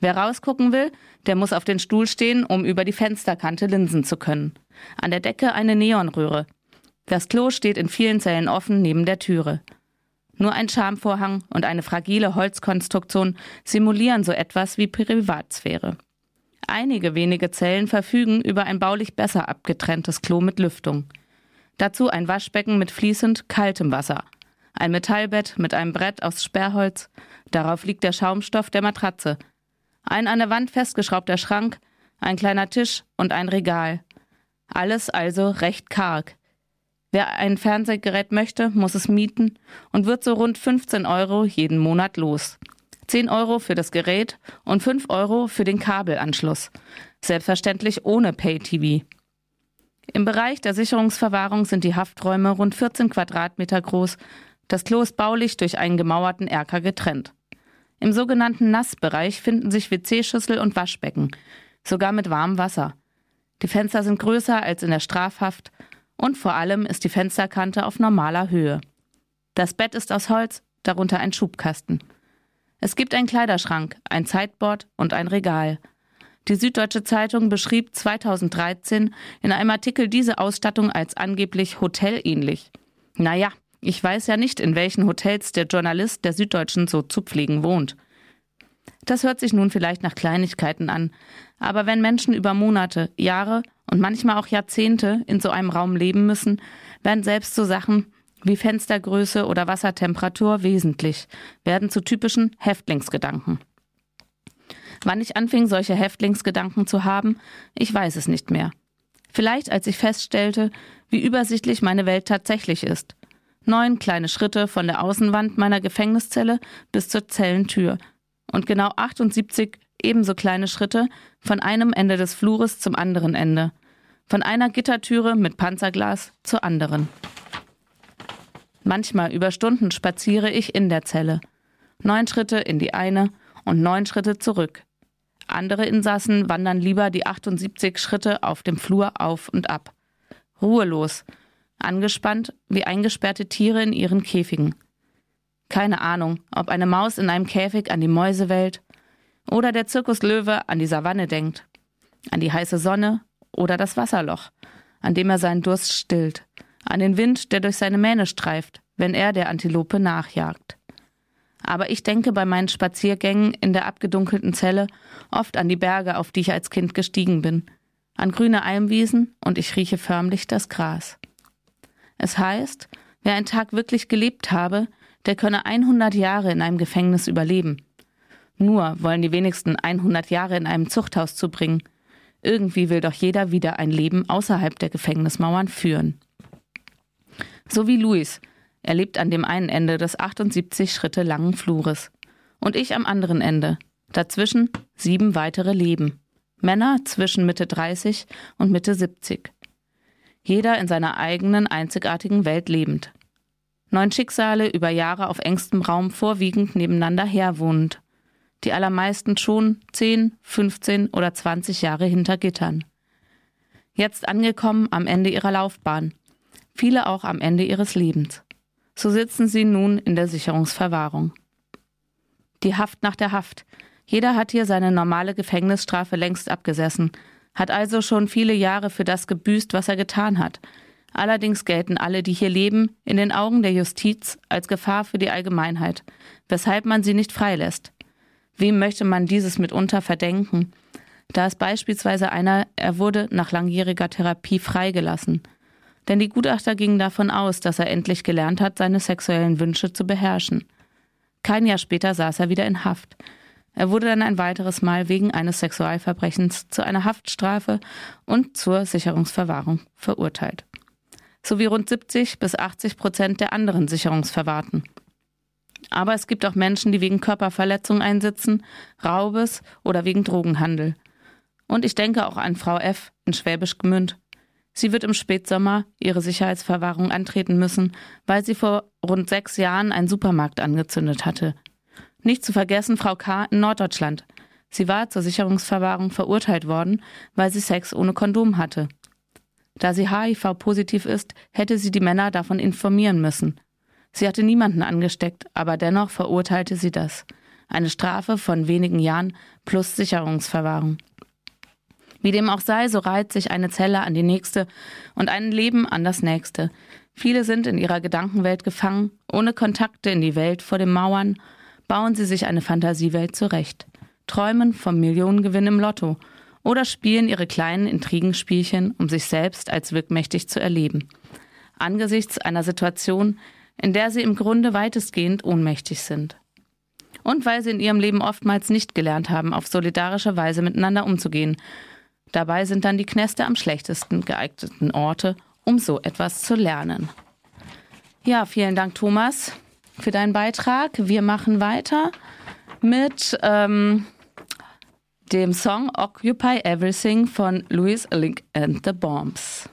Wer rausgucken will, der muss auf den Stuhl stehen, um über die Fensterkante linsen zu können. An der Decke eine Neonröhre. Das Klo steht in vielen Zellen offen neben der Türe. Nur ein Schamvorhang und eine fragile Holzkonstruktion simulieren so etwas wie Privatsphäre. Einige wenige Zellen verfügen über ein baulich besser abgetrenntes Klo mit Lüftung. Dazu ein Waschbecken mit fließend kaltem Wasser, ein Metallbett mit einem Brett aus Sperrholz, darauf liegt der Schaumstoff der Matratze, ein an der Wand festgeschraubter Schrank, ein kleiner Tisch und ein Regal. Alles also recht karg. Wer ein Fernsehgerät möchte, muss es mieten und wird so rund 15 Euro jeden Monat los. 10 Euro für das Gerät und 5 Euro für den Kabelanschluss. Selbstverständlich ohne Pay-TV. Im Bereich der Sicherungsverwahrung sind die Hafträume rund 14 Quadratmeter groß. Das Klo ist baulich durch einen gemauerten Erker getrennt. Im sogenannten Nassbereich finden sich WC-Schüssel und Waschbecken, sogar mit warmem Wasser. Die Fenster sind größer als in der Strafhaft und vor allem ist die Fensterkante auf normaler Höhe. Das Bett ist aus Holz, darunter ein Schubkasten. Es gibt einen Kleiderschrank, ein Zeitboard und ein Regal. Die Süddeutsche Zeitung beschrieb 2013 in einem Artikel diese Ausstattung als angeblich hotelähnlich. Naja, ich weiß ja nicht, in welchen Hotels der Journalist der Süddeutschen so zu pflegen wohnt. Das hört sich nun vielleicht nach Kleinigkeiten an, aber wenn Menschen über Monate, Jahre und manchmal auch Jahrzehnte in so einem Raum leben müssen, werden selbst so Sachen wie Fenstergröße oder Wassertemperatur wesentlich, werden zu typischen Häftlingsgedanken. Wann ich anfing, solche Häftlingsgedanken zu haben, ich weiß es nicht mehr. Vielleicht als ich feststellte, wie übersichtlich meine Welt tatsächlich ist. Neun kleine Schritte von der Außenwand meiner Gefängniszelle bis zur Zellentür und genau 78 ebenso kleine Schritte von einem Ende des Flures zum anderen Ende, von einer Gittertüre mit Panzerglas zur anderen. Manchmal über Stunden spaziere ich in der Zelle. Neun Schritte in die eine und neun Schritte zurück. Andere Insassen wandern lieber die 78 Schritte auf dem Flur auf und ab. Ruhelos, angespannt wie eingesperrte Tiere in ihren Käfigen. Keine Ahnung, ob eine Maus in einem Käfig an die Mäusewelt oder der Zirkuslöwe an die Savanne denkt, an die heiße Sonne oder das Wasserloch, an dem er seinen Durst stillt, an den Wind, der durch seine Mähne streift, wenn er der Antilope nachjagt. Aber ich denke bei meinen Spaziergängen in der abgedunkelten Zelle oft an die Berge, auf die ich als Kind gestiegen bin, an grüne Almwiesen und ich rieche förmlich das Gras. Es heißt, wer einen Tag wirklich gelebt habe, der könne 100 Jahre in einem Gefängnis überleben. Nur wollen die wenigsten 100 Jahre in einem Zuchthaus zubringen. Irgendwie will doch jeder wieder ein Leben außerhalb der Gefängnismauern führen. So wie Luis. Er lebt an dem einen Ende des 78 Schritte langen Flures. Und ich am anderen Ende. Dazwischen sieben weitere Leben. Männer zwischen Mitte 30 und Mitte 70. Jeder in seiner eigenen einzigartigen Welt lebend. Neun Schicksale über Jahre auf engstem Raum vorwiegend nebeneinander herwohnend die allermeisten schon 10, 15 oder 20 Jahre hinter Gittern. Jetzt angekommen am Ende ihrer Laufbahn, viele auch am Ende ihres Lebens. So sitzen sie nun in der Sicherungsverwahrung. Die Haft nach der Haft. Jeder hat hier seine normale Gefängnisstrafe längst abgesessen, hat also schon viele Jahre für das gebüßt, was er getan hat. Allerdings gelten alle, die hier leben, in den Augen der Justiz als Gefahr für die Allgemeinheit, weshalb man sie nicht freilässt. Wem möchte man dieses mitunter verdenken? Da ist beispielsweise einer, er wurde nach langjähriger Therapie freigelassen. Denn die Gutachter gingen davon aus, dass er endlich gelernt hat, seine sexuellen Wünsche zu beherrschen. Kein Jahr später saß er wieder in Haft. Er wurde dann ein weiteres Mal wegen eines Sexualverbrechens zu einer Haftstrafe und zur Sicherungsverwahrung verurteilt. Sowie rund 70 bis 80 Prozent der anderen Sicherungsverwahrten. Aber es gibt auch Menschen, die wegen Körperverletzung einsitzen, Raubes oder wegen Drogenhandel. Und ich denke auch an Frau F. in Schwäbisch Gmünd. Sie wird im Spätsommer ihre Sicherheitsverwahrung antreten müssen, weil sie vor rund sechs Jahren einen Supermarkt angezündet hatte. Nicht zu vergessen Frau K. in Norddeutschland. Sie war zur Sicherungsverwahrung verurteilt worden, weil sie Sex ohne Kondom hatte. Da sie HIV-positiv ist, hätte sie die Männer davon informieren müssen. Sie hatte niemanden angesteckt, aber dennoch verurteilte sie das. Eine Strafe von wenigen Jahren plus Sicherungsverwahrung. Wie dem auch sei, so reiht sich eine Zelle an die nächste und ein Leben an das nächste. Viele sind in ihrer Gedankenwelt gefangen, ohne Kontakte in die Welt vor den Mauern, bauen sie sich eine Fantasiewelt zurecht, träumen vom Millionengewinn im Lotto oder spielen ihre kleinen Intrigenspielchen, um sich selbst als wirkmächtig zu erleben. Angesichts einer Situation, in der sie im Grunde weitestgehend ohnmächtig sind. Und weil sie in ihrem Leben oftmals nicht gelernt haben, auf solidarische Weise miteinander umzugehen. Dabei sind dann die Knäste am schlechtesten geeigneten Orte, um so etwas zu lernen. Ja, vielen Dank, Thomas, für deinen Beitrag. Wir machen weiter mit ähm, dem Song Occupy Everything von Louis Link and the Bombs.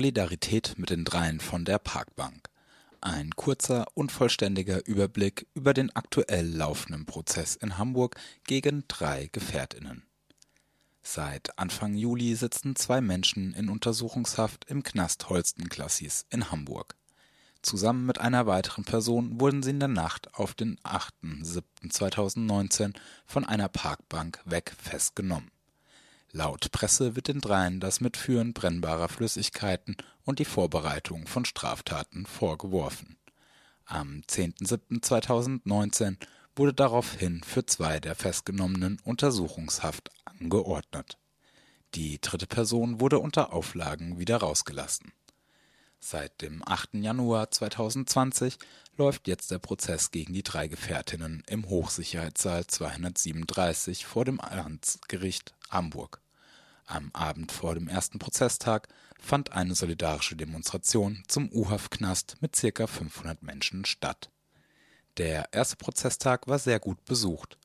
Solidarität mit den Dreien von der Parkbank. Ein kurzer, unvollständiger Überblick über den aktuell laufenden Prozess in Hamburg gegen drei Gefährtinnen. Seit Anfang Juli sitzen zwei Menschen in Untersuchungshaft im Knast Holstenklassis in Hamburg. Zusammen mit einer weiteren Person wurden sie in der Nacht auf den 8.7.2019 von einer Parkbank weg festgenommen. Laut Presse wird den dreien das Mitführen brennbarer Flüssigkeiten und die Vorbereitung von Straftaten vorgeworfen. Am 10.07.2019 wurde daraufhin für zwei der Festgenommenen Untersuchungshaft angeordnet. Die dritte Person wurde unter Auflagen wieder rausgelassen. Seit dem 8. Januar 2020 läuft jetzt der Prozess gegen die drei Gefährtinnen im Hochsicherheitssaal 237 vor dem Amtsgericht Hamburg. Am Abend vor dem ersten Prozesstag fand eine solidarische Demonstration zum U-Haft-Knast mit ca. 500 Menschen statt. Der erste Prozesstag war sehr gut besucht.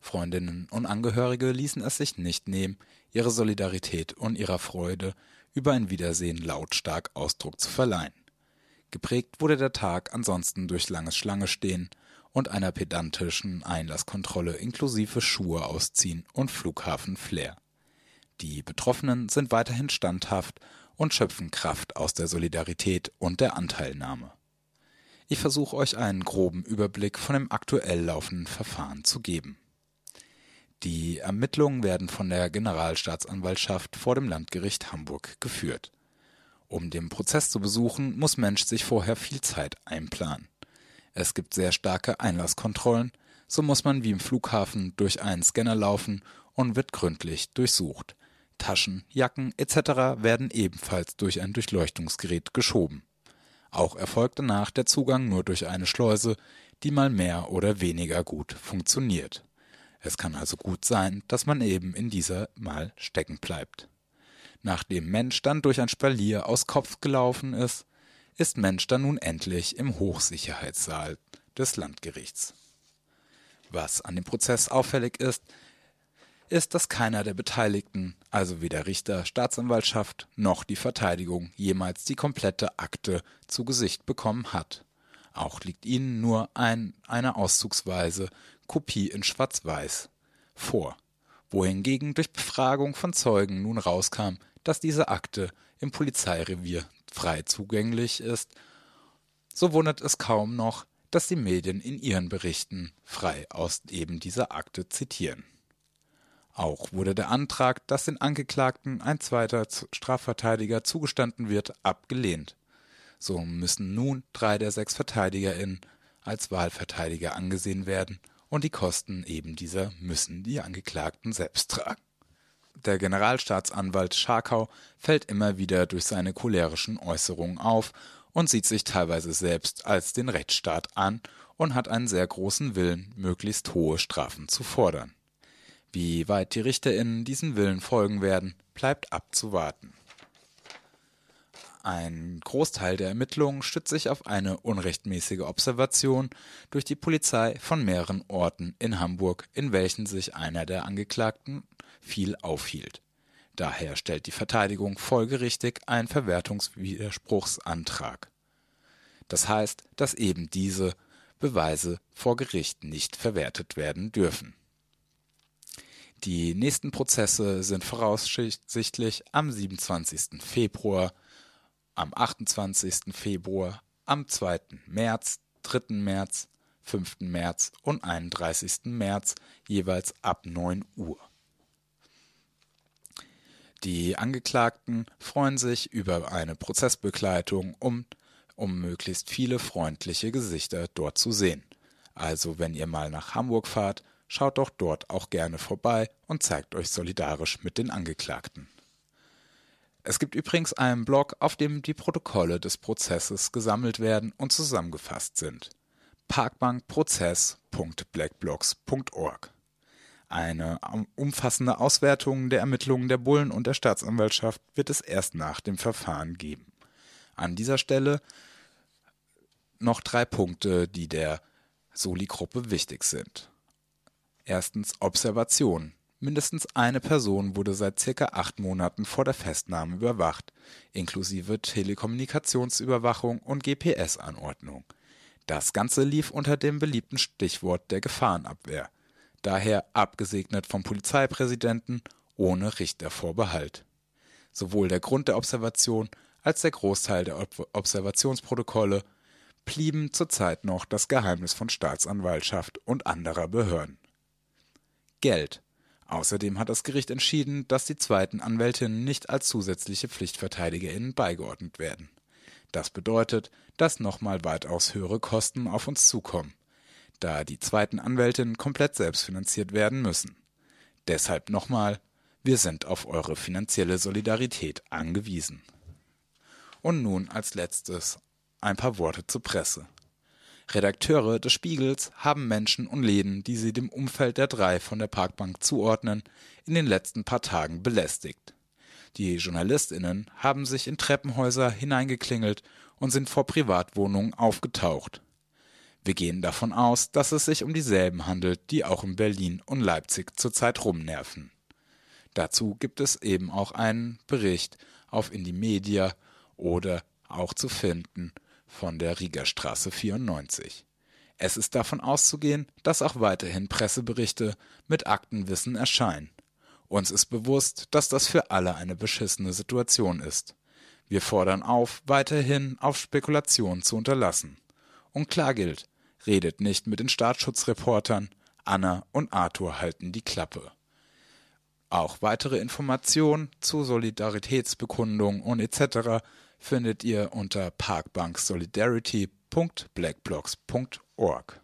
Freundinnen und Angehörige ließen es sich nicht nehmen, ihre Solidarität und ihrer Freude über ein Wiedersehen lautstark Ausdruck zu verleihen. Geprägt wurde der Tag ansonsten durch langes Schlangestehen und einer pedantischen Einlasskontrolle inklusive Schuhe ausziehen und Flughafen-Flair. Die Betroffenen sind weiterhin standhaft und schöpfen Kraft aus der Solidarität und der Anteilnahme. Ich versuche euch einen groben Überblick von dem aktuell laufenden Verfahren zu geben. Die Ermittlungen werden von der Generalstaatsanwaltschaft vor dem Landgericht Hamburg geführt. Um den Prozess zu besuchen, muss Mensch sich vorher viel Zeit einplanen. Es gibt sehr starke Einlasskontrollen, so muss man wie im Flughafen durch einen Scanner laufen und wird gründlich durchsucht. Taschen, Jacken etc. werden ebenfalls durch ein Durchleuchtungsgerät geschoben. Auch erfolgt danach der Zugang nur durch eine Schleuse, die mal mehr oder weniger gut funktioniert. Es kann also gut sein, dass man eben in dieser mal stecken bleibt. Nachdem Mensch dann durch ein Spalier aus Kopf gelaufen ist, ist Mensch dann nun endlich im Hochsicherheitssaal des Landgerichts. Was an dem Prozess auffällig ist, ist, dass keiner der Beteiligten, also weder Richter, Staatsanwaltschaft noch die Verteidigung, jemals die komplette Akte zu Gesicht bekommen hat. Auch liegt ihnen nur ein, eine auszugsweise Kopie in Schwarz-Weiß vor, wohingegen durch Befragung von Zeugen nun rauskam, dass diese Akte im Polizeirevier frei zugänglich ist, so wundert es kaum noch, dass die Medien in ihren Berichten frei aus eben dieser Akte zitieren. Auch wurde der Antrag, dass den Angeklagten ein zweiter Strafverteidiger zugestanden wird, abgelehnt. So müssen nun drei der sechs VerteidigerInnen als Wahlverteidiger angesehen werden und die Kosten eben dieser müssen die Angeklagten selbst tragen. Der Generalstaatsanwalt Scharkau fällt immer wieder durch seine cholerischen Äußerungen auf und sieht sich teilweise selbst als den Rechtsstaat an und hat einen sehr großen Willen, möglichst hohe Strafen zu fordern. Wie weit die RichterInnen diesen Willen folgen werden, bleibt abzuwarten. Ein Großteil der Ermittlungen stützt sich auf eine unrechtmäßige Observation durch die Polizei von mehreren Orten in Hamburg, in welchen sich einer der Angeklagten viel aufhielt. Daher stellt die Verteidigung folgerichtig einen Verwertungswiderspruchsantrag. Das heißt, dass eben diese Beweise vor Gericht nicht verwertet werden dürfen. Die nächsten Prozesse sind voraussichtlich am 27. Februar, am 28. Februar, am 2. März, 3. März, 5. März und 31. März jeweils ab 9 Uhr. Die Angeklagten freuen sich über eine Prozessbegleitung, um, um möglichst viele freundliche Gesichter dort zu sehen. Also wenn ihr mal nach Hamburg fahrt, Schaut doch dort auch gerne vorbei und zeigt euch solidarisch mit den Angeklagten. Es gibt übrigens einen Blog, auf dem die Protokolle des Prozesses gesammelt werden und zusammengefasst sind. parkbankprozess.blackblocks.org Eine umfassende Auswertung der Ermittlungen der Bullen und der Staatsanwaltschaft wird es erst nach dem Verfahren geben. An dieser Stelle noch drei Punkte, die der Soli-Gruppe wichtig sind. Erstens Observation. Mindestens eine Person wurde seit circa acht Monaten vor der Festnahme überwacht, inklusive Telekommunikationsüberwachung und GPS-Anordnung. Das Ganze lief unter dem beliebten Stichwort der Gefahrenabwehr, daher abgesegnet vom Polizeipräsidenten ohne Richtervorbehalt. Sowohl der Grund der Observation als der Großteil der Ob Observationsprotokolle blieben zurzeit noch das Geheimnis von Staatsanwaltschaft und anderer Behörden. Geld. Außerdem hat das Gericht entschieden, dass die zweiten Anwältinnen nicht als zusätzliche PflichtverteidigerInnen beigeordnet werden. Das bedeutet, dass nochmal weitaus höhere Kosten auf uns zukommen, da die zweiten Anwältinnen komplett selbstfinanziert werden müssen. Deshalb nochmal, wir sind auf eure finanzielle Solidarität angewiesen. Und nun als letztes ein paar Worte zur Presse. Redakteure des Spiegels haben Menschen und Läden, die sie dem Umfeld der drei von der Parkbank zuordnen, in den letzten paar Tagen belästigt. Die JournalistInnen haben sich in Treppenhäuser hineingeklingelt und sind vor Privatwohnungen aufgetaucht. Wir gehen davon aus, dass es sich um dieselben handelt, die auch in Berlin und Leipzig zurzeit rumnerven. Dazu gibt es eben auch einen Bericht auf Indie Media oder auch zu finden von der Riegerstraße 94. Es ist davon auszugehen, dass auch weiterhin Presseberichte mit Aktenwissen erscheinen. Uns ist bewusst, dass das für alle eine beschissene Situation ist. Wir fordern auf, weiterhin auf Spekulationen zu unterlassen. Und klar gilt, redet nicht mit den Staatsschutzreportern, Anna und Arthur halten die Klappe. Auch weitere Informationen zu Solidaritätsbekundungen und etc findet ihr unter parkbanksolidarity.blackblocks.org.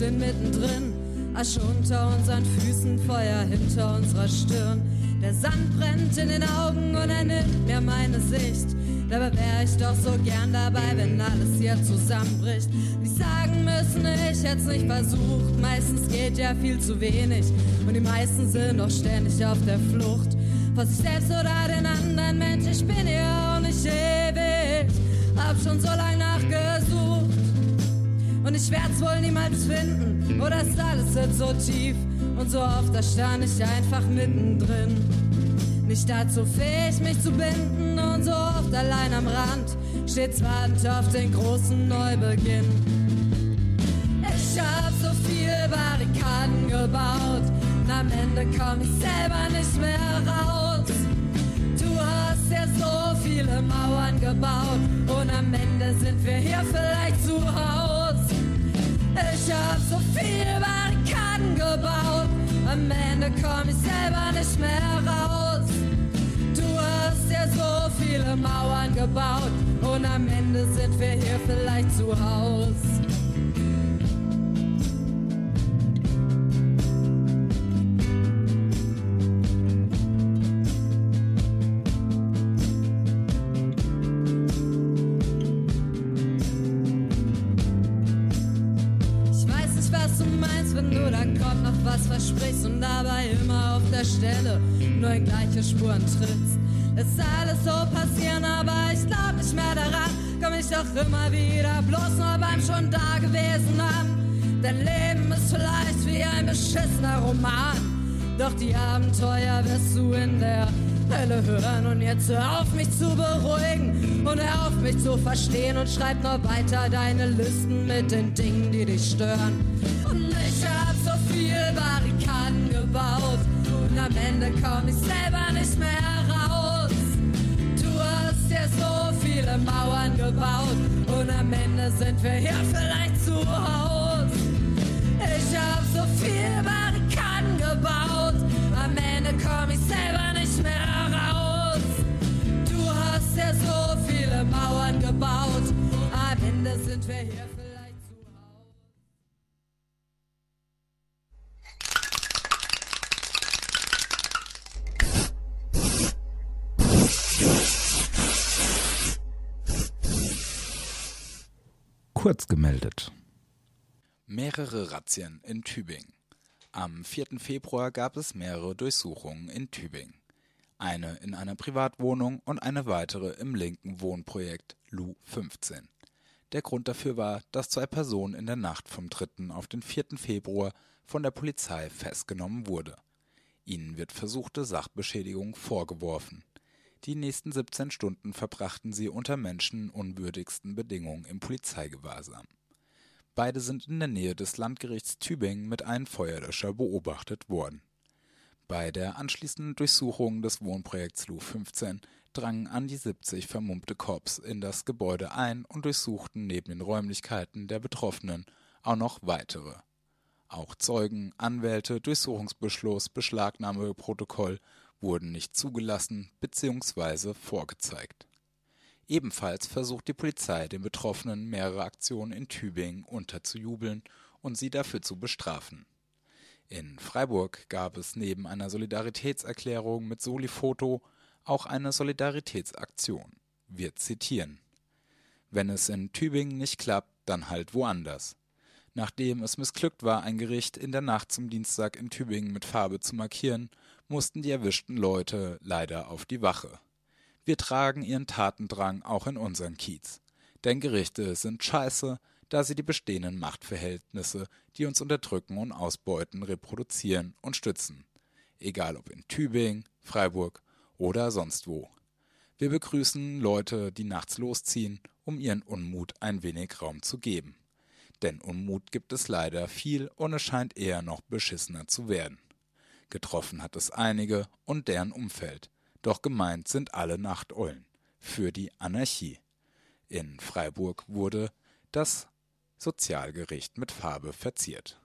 stehen mittendrin. Asche unter unseren Füßen, Feuer hinter unserer Stirn. Der Sand brennt in den Augen und er nimmt mir meine Sicht. Dabei wäre ich doch so gern dabei, wenn alles hier zusammenbricht. Nicht sagen müssen, ich hätte nicht versucht. Meistens geht ja viel zu wenig. Und die meisten sind noch ständig auf der Flucht. Vor sich selbst oder den anderen Mensch, ich bin hier auch nicht ewig. Hab schon so lange. Und ich werd's wohl niemals finden. Oder ist alles jetzt so tief? Und so oft, da stand ich einfach mittendrin. Nicht dazu fähig, mich zu binden. Und so oft allein am Rand. Stets wartend auf den großen Neubeginn. Ich hab so viel Barrikaden gebaut. Und am Ende komm ich selber nicht mehr raus. Du hast ja so viele Mauern gebaut. Und am Ende sind wir hier vielleicht zu Hause. Ich hab so viel Barrikaden gebaut, am Ende komm ich selber nicht mehr raus. Du hast ja so viele Mauern gebaut und am Ende sind wir hier vielleicht zu Haus. Gleiche Spuren trittst. Es alles so passieren, aber ich glaub nicht mehr daran. Komm ich doch immer wieder, bloß nur beim schon da gewesen an. Dein Leben ist vielleicht wie ein beschissener Roman. Doch die Abenteuer wirst du in der Hölle hören. Und jetzt hör auf, mich zu beruhigen und hör auf, mich zu verstehen und schreib nur weiter deine Listen mit den Dingen, die dich stören. Und ich hab so viel Barrikaden gebaut und am Ende komm ich selber nicht mehr raus. Du hast ja so viele Mauern gebaut und am Ende sind wir hier vielleicht zu Haus. Ich hab so viel Barrikaden gebaut, am Ende komm ich selber nicht mehr raus. Du hast ja so viele Mauern gebaut, am Ende sind wir hier kurz gemeldet. Mehrere Razzien in Tübingen. Am 4. Februar gab es mehrere Durchsuchungen in Tübingen. Eine in einer Privatwohnung und eine weitere im linken Wohnprojekt Lu 15. Der Grund dafür war, dass zwei Personen in der Nacht vom 3. auf den 4. Februar von der Polizei festgenommen wurde. Ihnen wird versuchte Sachbeschädigung vorgeworfen. Die nächsten 17 Stunden verbrachten sie unter menschenunwürdigsten Bedingungen im Polizeigewahrsam. Beide sind in der Nähe des Landgerichts Tübingen mit einem Feuerlöscher beobachtet worden. Bei der anschließenden Durchsuchung des Wohnprojekts Lu 15 drangen an die 70 vermummte Cops in das Gebäude ein und durchsuchten neben den Räumlichkeiten der Betroffenen auch noch weitere. Auch Zeugen, Anwälte, Durchsuchungsbeschluss, Beschlagnahmeprotokoll wurden nicht zugelassen bzw. vorgezeigt. Ebenfalls versucht die Polizei den Betroffenen mehrere Aktionen in Tübingen unterzujubeln und sie dafür zu bestrafen. In Freiburg gab es neben einer Solidaritätserklärung mit Soli-Foto auch eine Solidaritätsaktion. Wir zitieren. Wenn es in Tübingen nicht klappt, dann halt woanders. Nachdem es missglückt war, ein Gericht in der Nacht zum Dienstag in Tübingen mit Farbe zu markieren, mussten die erwischten Leute leider auf die Wache. Wir tragen ihren Tatendrang auch in unseren Kiez. Denn Gerichte sind scheiße, da sie die bestehenden Machtverhältnisse, die uns unterdrücken und ausbeuten, reproduzieren und stützen. Egal ob in Tübingen, Freiburg oder sonst wo. Wir begrüßen Leute, die nachts losziehen, um ihren Unmut ein wenig Raum zu geben. Denn Unmut gibt es leider viel und es scheint eher noch beschissener zu werden. Getroffen hat es einige und deren Umfeld, doch gemeint sind alle Nachteulen für die Anarchie. In Freiburg wurde das Sozialgericht mit Farbe verziert.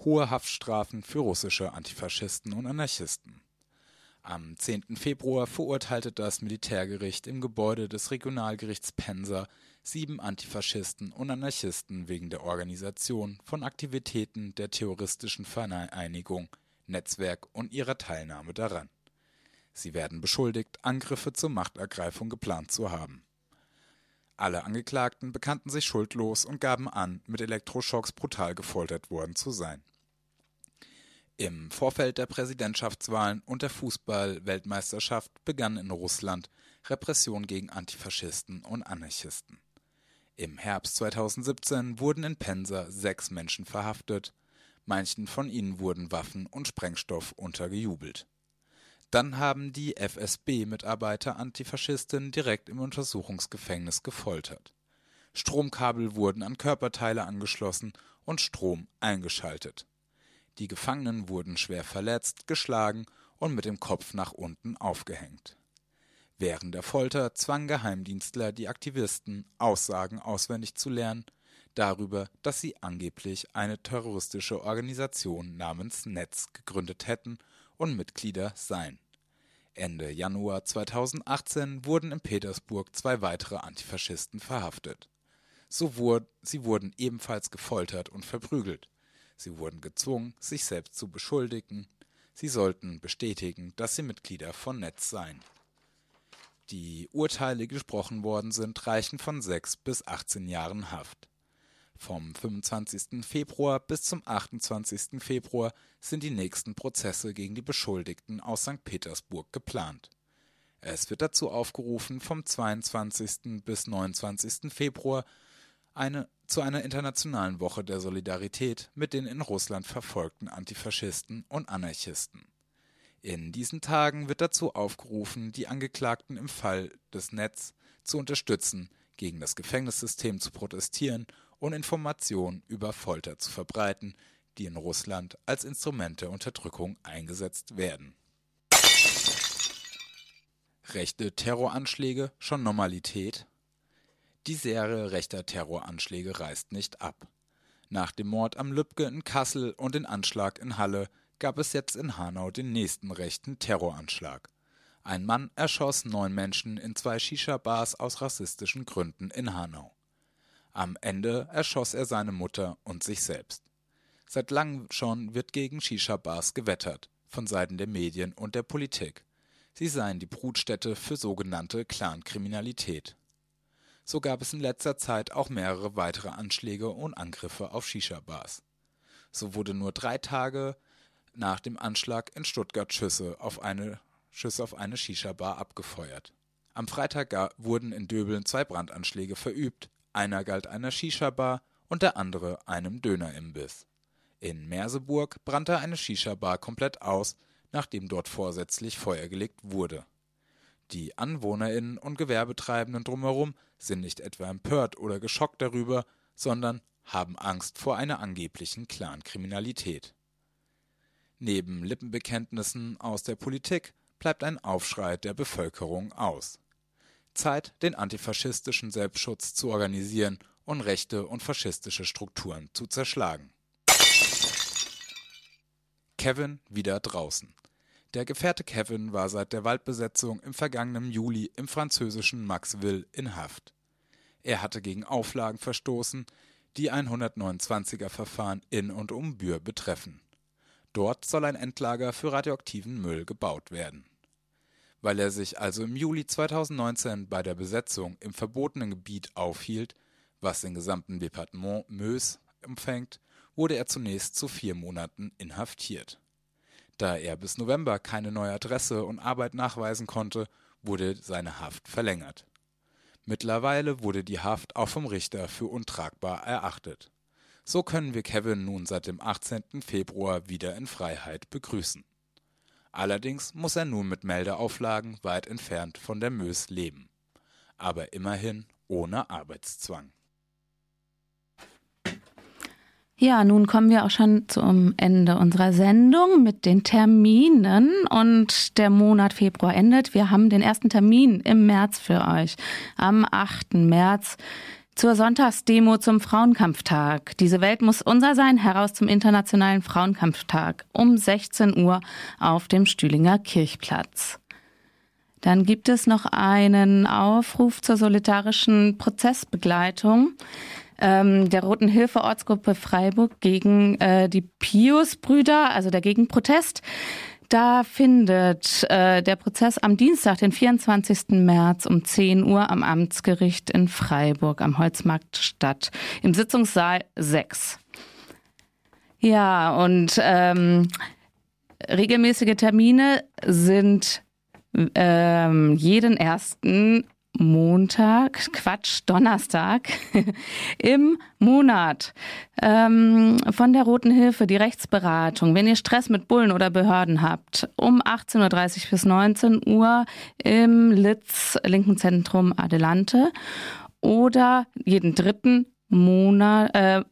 Hohe Haftstrafen für russische Antifaschisten und Anarchisten. Am 10. Februar verurteilte das Militärgericht im Gebäude des Regionalgerichts Pensa sieben Antifaschisten und Anarchisten wegen der Organisation von Aktivitäten der terroristischen Vereinigung Netzwerk und ihrer Teilnahme daran. Sie werden beschuldigt, Angriffe zur Machtergreifung geplant zu haben. Alle Angeklagten bekannten sich schuldlos und gaben an, mit Elektroschocks brutal gefoltert worden zu sein. Im Vorfeld der Präsidentschaftswahlen und der Fußball-Weltmeisterschaft begann in Russland Repression gegen Antifaschisten und Anarchisten. Im Herbst 2017 wurden in Pensa sechs Menschen verhaftet, manchen von ihnen wurden Waffen und Sprengstoff untergejubelt. Dann haben die FSB-Mitarbeiter Antifaschisten direkt im Untersuchungsgefängnis gefoltert. Stromkabel wurden an Körperteile angeschlossen und Strom eingeschaltet. Die Gefangenen wurden schwer verletzt, geschlagen und mit dem Kopf nach unten aufgehängt. Während der Folter zwangen Geheimdienstler die Aktivisten, Aussagen auswendig zu lernen darüber, dass sie angeblich eine terroristische Organisation namens Netz gegründet hätten und Mitglieder seien. Ende Januar 2018 wurden in Petersburg zwei weitere Antifaschisten verhaftet. So wurde, sie wurden ebenfalls gefoltert und verprügelt. Sie wurden gezwungen, sich selbst zu beschuldigen. Sie sollten bestätigen, dass sie Mitglieder von Netz seien. Die Urteile, die gesprochen worden sind, reichen von 6 bis 18 Jahren Haft. Vom 25. Februar bis zum 28. Februar sind die nächsten Prozesse gegen die Beschuldigten aus St. Petersburg geplant. Es wird dazu aufgerufen, vom 22. bis 29. Februar eine, zu einer internationalen Woche der Solidarität mit den in Russland verfolgten Antifaschisten und Anarchisten. In diesen Tagen wird dazu aufgerufen, die Angeklagten im Fall des Netz zu unterstützen, gegen das Gefängnissystem zu protestieren und Informationen über Folter zu verbreiten, die in Russland als Instrument der Unterdrückung eingesetzt werden. Rechte Terroranschläge schon Normalität? Die Serie rechter Terroranschläge reißt nicht ab. Nach dem Mord am Lübcke in Kassel und den Anschlag in Halle gab es jetzt in Hanau den nächsten rechten Terroranschlag. Ein Mann erschoss neun Menschen in zwei Shisha-Bars aus rassistischen Gründen in Hanau. Am Ende erschoss er seine Mutter und sich selbst. Seit langem schon wird gegen Shisha-Bars gewettert, von Seiten der Medien und der Politik. Sie seien die Brutstätte für sogenannte Clankriminalität. So gab es in letzter Zeit auch mehrere weitere Anschläge und Angriffe auf Shisha-Bars. So wurde nur drei Tage nach dem Anschlag in Stuttgart Schüsse auf eine, Schüsse auf eine Shisha-Bar abgefeuert. Am Freitag wurden in Döbeln zwei Brandanschläge verübt. Einer galt einer Shisha-Bar und der andere einem Dönerimbiss. In Merseburg brannte eine Shisha-Bar komplett aus, nachdem dort vorsätzlich Feuer gelegt wurde. Die AnwohnerInnen und Gewerbetreibenden drumherum sind nicht etwa empört oder geschockt darüber, sondern haben Angst vor einer angeblichen Clankriminalität. Neben Lippenbekenntnissen aus der Politik bleibt ein Aufschrei der Bevölkerung aus. Zeit, den antifaschistischen Selbstschutz zu organisieren und rechte und faschistische Strukturen zu zerschlagen. Kevin wieder draußen. Der Gefährte Kevin war seit der Waldbesetzung im vergangenen Juli im französischen Maxville in Haft. Er hatte gegen Auflagen verstoßen, die ein 129er Verfahren in und um Bühr betreffen. Dort soll ein Endlager für radioaktiven Müll gebaut werden. Weil er sich also im Juli 2019 bei der Besetzung im verbotenen Gebiet aufhielt, was den gesamten Departement Meuse umfängt, wurde er zunächst zu vier Monaten inhaftiert. Da er bis November keine neue Adresse und Arbeit nachweisen konnte, wurde seine Haft verlängert. Mittlerweile wurde die Haft auch vom Richter für untragbar erachtet. So können wir Kevin nun seit dem 18. Februar wieder in Freiheit begrüßen. Allerdings muss er nun mit Meldeauflagen weit entfernt von der Mös leben. Aber immerhin ohne Arbeitszwang. Ja, nun kommen wir auch schon zum Ende unserer Sendung mit den Terminen und der Monat Februar endet. Wir haben den ersten Termin im März für euch. Am 8. März zur Sonntagsdemo zum Frauenkampftag. Diese Welt muss unser sein, heraus zum Internationalen Frauenkampftag um 16 Uhr auf dem Stühlinger Kirchplatz. Dann gibt es noch einen Aufruf zur solidarischen Prozessbegleitung ähm, der Roten Hilfe Ortsgruppe Freiburg gegen äh, die Pius-Brüder, also der Gegenprotest. Da findet äh, der Prozess am Dienstag, den 24. März um 10 Uhr am Amtsgericht in Freiburg am Holzmarkt statt, im Sitzungssaal 6. Ja, und ähm, regelmäßige Termine sind ähm, jeden ersten Montag, Quatsch, Donnerstag im Monat ähm, von der Roten Hilfe, die Rechtsberatung. Wenn ihr Stress mit Bullen oder Behörden habt, um 18.30 Uhr bis 19 Uhr im Litz Linken Zentrum Adelante oder jeden dritten Monat, äh,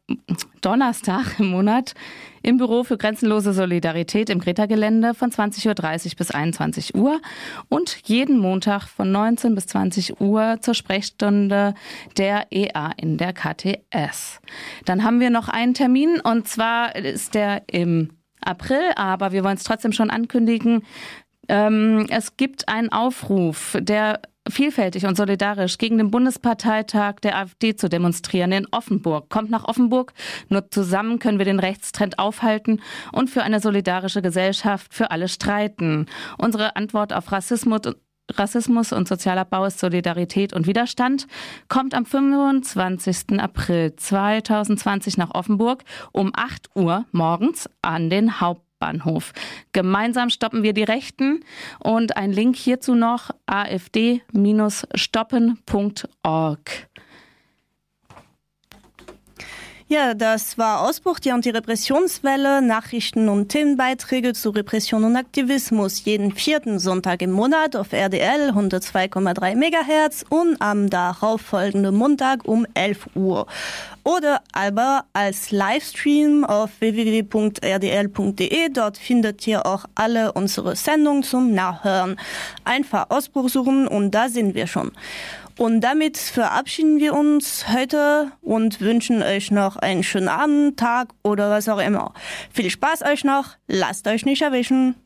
Donnerstag im Monat im Büro für grenzenlose Solidarität im Greta-Gelände von 20.30 Uhr bis 21 Uhr und jeden Montag von 19 bis 20 Uhr zur Sprechstunde der EA in der KTS. Dann haben wir noch einen Termin und zwar ist der im April, aber wir wollen es trotzdem schon ankündigen. Ähm, es gibt einen Aufruf, der vielfältig und solidarisch gegen den Bundesparteitag der AfD zu demonstrieren in Offenburg. Kommt nach Offenburg. Nur zusammen können wir den Rechtstrend aufhalten und für eine solidarische Gesellschaft für alle streiten. Unsere Antwort auf Rassismus Rassismus und Sozialabbau ist Solidarität und Widerstand, kommt am 25. April 2020 nach Offenburg um 8 Uhr morgens an den Haupt Hauptbahnhof. Gemeinsam stoppen wir die Rechten und ein Link hierzu noch afd-stoppen.org. Ja, das war Ausbruch die Antirepressionswelle, Nachrichten und Themenbeiträge zu Repression und Aktivismus jeden vierten Sonntag im Monat auf RDL 102,3 MHz und am darauffolgenden Montag um 11 Uhr. Oder aber als Livestream auf www.rdl.de. Dort findet ihr auch alle unsere Sendungen zum Nachhören. Einfach Ausbruch suchen und da sind wir schon. Und damit verabschieden wir uns heute und wünschen euch noch einen schönen Abend, Tag oder was auch immer. Viel Spaß euch noch, lasst euch nicht erwischen.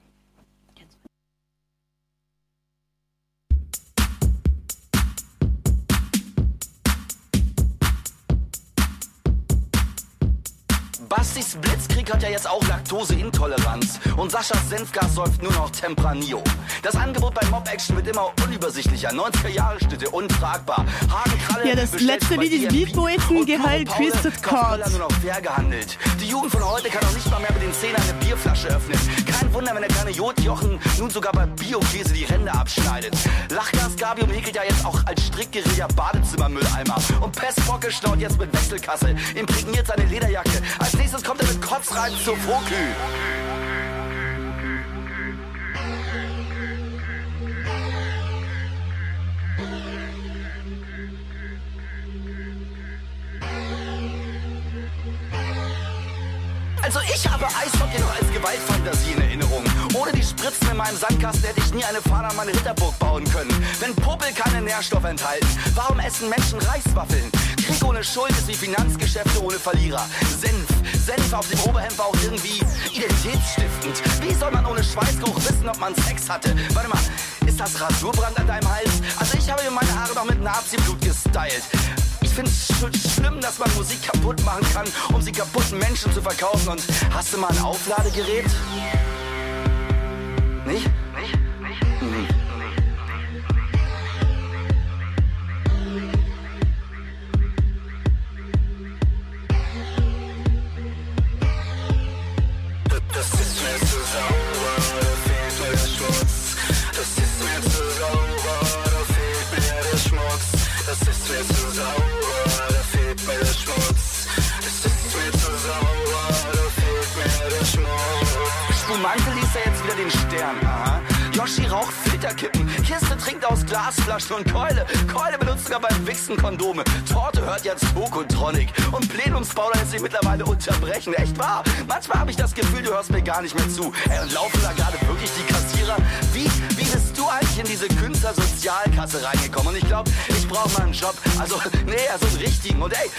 Bastis Blitzkrieg hat ja jetzt auch Laktoseintoleranz. Und Saschas Senfgas säuft nur noch Tempranillo. Das Angebot bei Mob Action wird immer unübersichtlicher. 90er Jahre Schnitte, untragbar. Hagenkralle Ja, das letzte Lied ist Beatboysen geheilt Twisted Chords. nur noch fair gehandelt. Die Jugend von heute kann auch nicht mal mehr mit den Zähnen eine Bierflasche öffnen. Kein Wunder, wenn der kleine Jodjochen nun sogar bei Biokäse die Ränder abschneidet. Lachgas Gabium häkelt ja jetzt auch als Strickguerilla Badezimmermülleimer. Und Pestbocke schnaut jetzt mit Wechselkasse, imprägniert seine Lederjacke. Als nächstes kommt er mit Kotzreiben zur Fokü. Also ich habe Eishockey noch als Gewaltfantasie in Erinnerung. Ohne die Spritzen in meinem Sandkasten hätte ich nie eine Fahne an meine Ritterburg bauen können. Wenn Popel keine Nährstoffe enthalten, warum essen Menschen Reiswaffeln? Krieg ohne Schuld ist wie Finanzgeschäfte ohne Verlierer. Senf, Senf auf dem Oberhemd war auch irgendwie identitätsstiftend. Wie soll man ohne Schweißgeruch wissen, ob man Sex hatte? Warte mal, ist das Rasurbrand an deinem Hals? Also ich habe mir meine Haare noch mit Nazi-Blut gestylt. Sch schlimm, dass man Musik kaputt machen kann, um sie kaputten Menschen zu verkaufen. Und hast du mal ein Aufladegerät? Nicht? Unterbrechen. Echt wahr? Manchmal habe ich das Gefühl, du hörst mir gar nicht mehr zu. Ey, und laufen da gerade wirklich die Kassierer? Wie, wie bist du eigentlich in diese Künstlersozialkasse reingekommen? Und ich glaube, ich brauche mal einen Job. Also, nee, also einen richtigen. Und ey,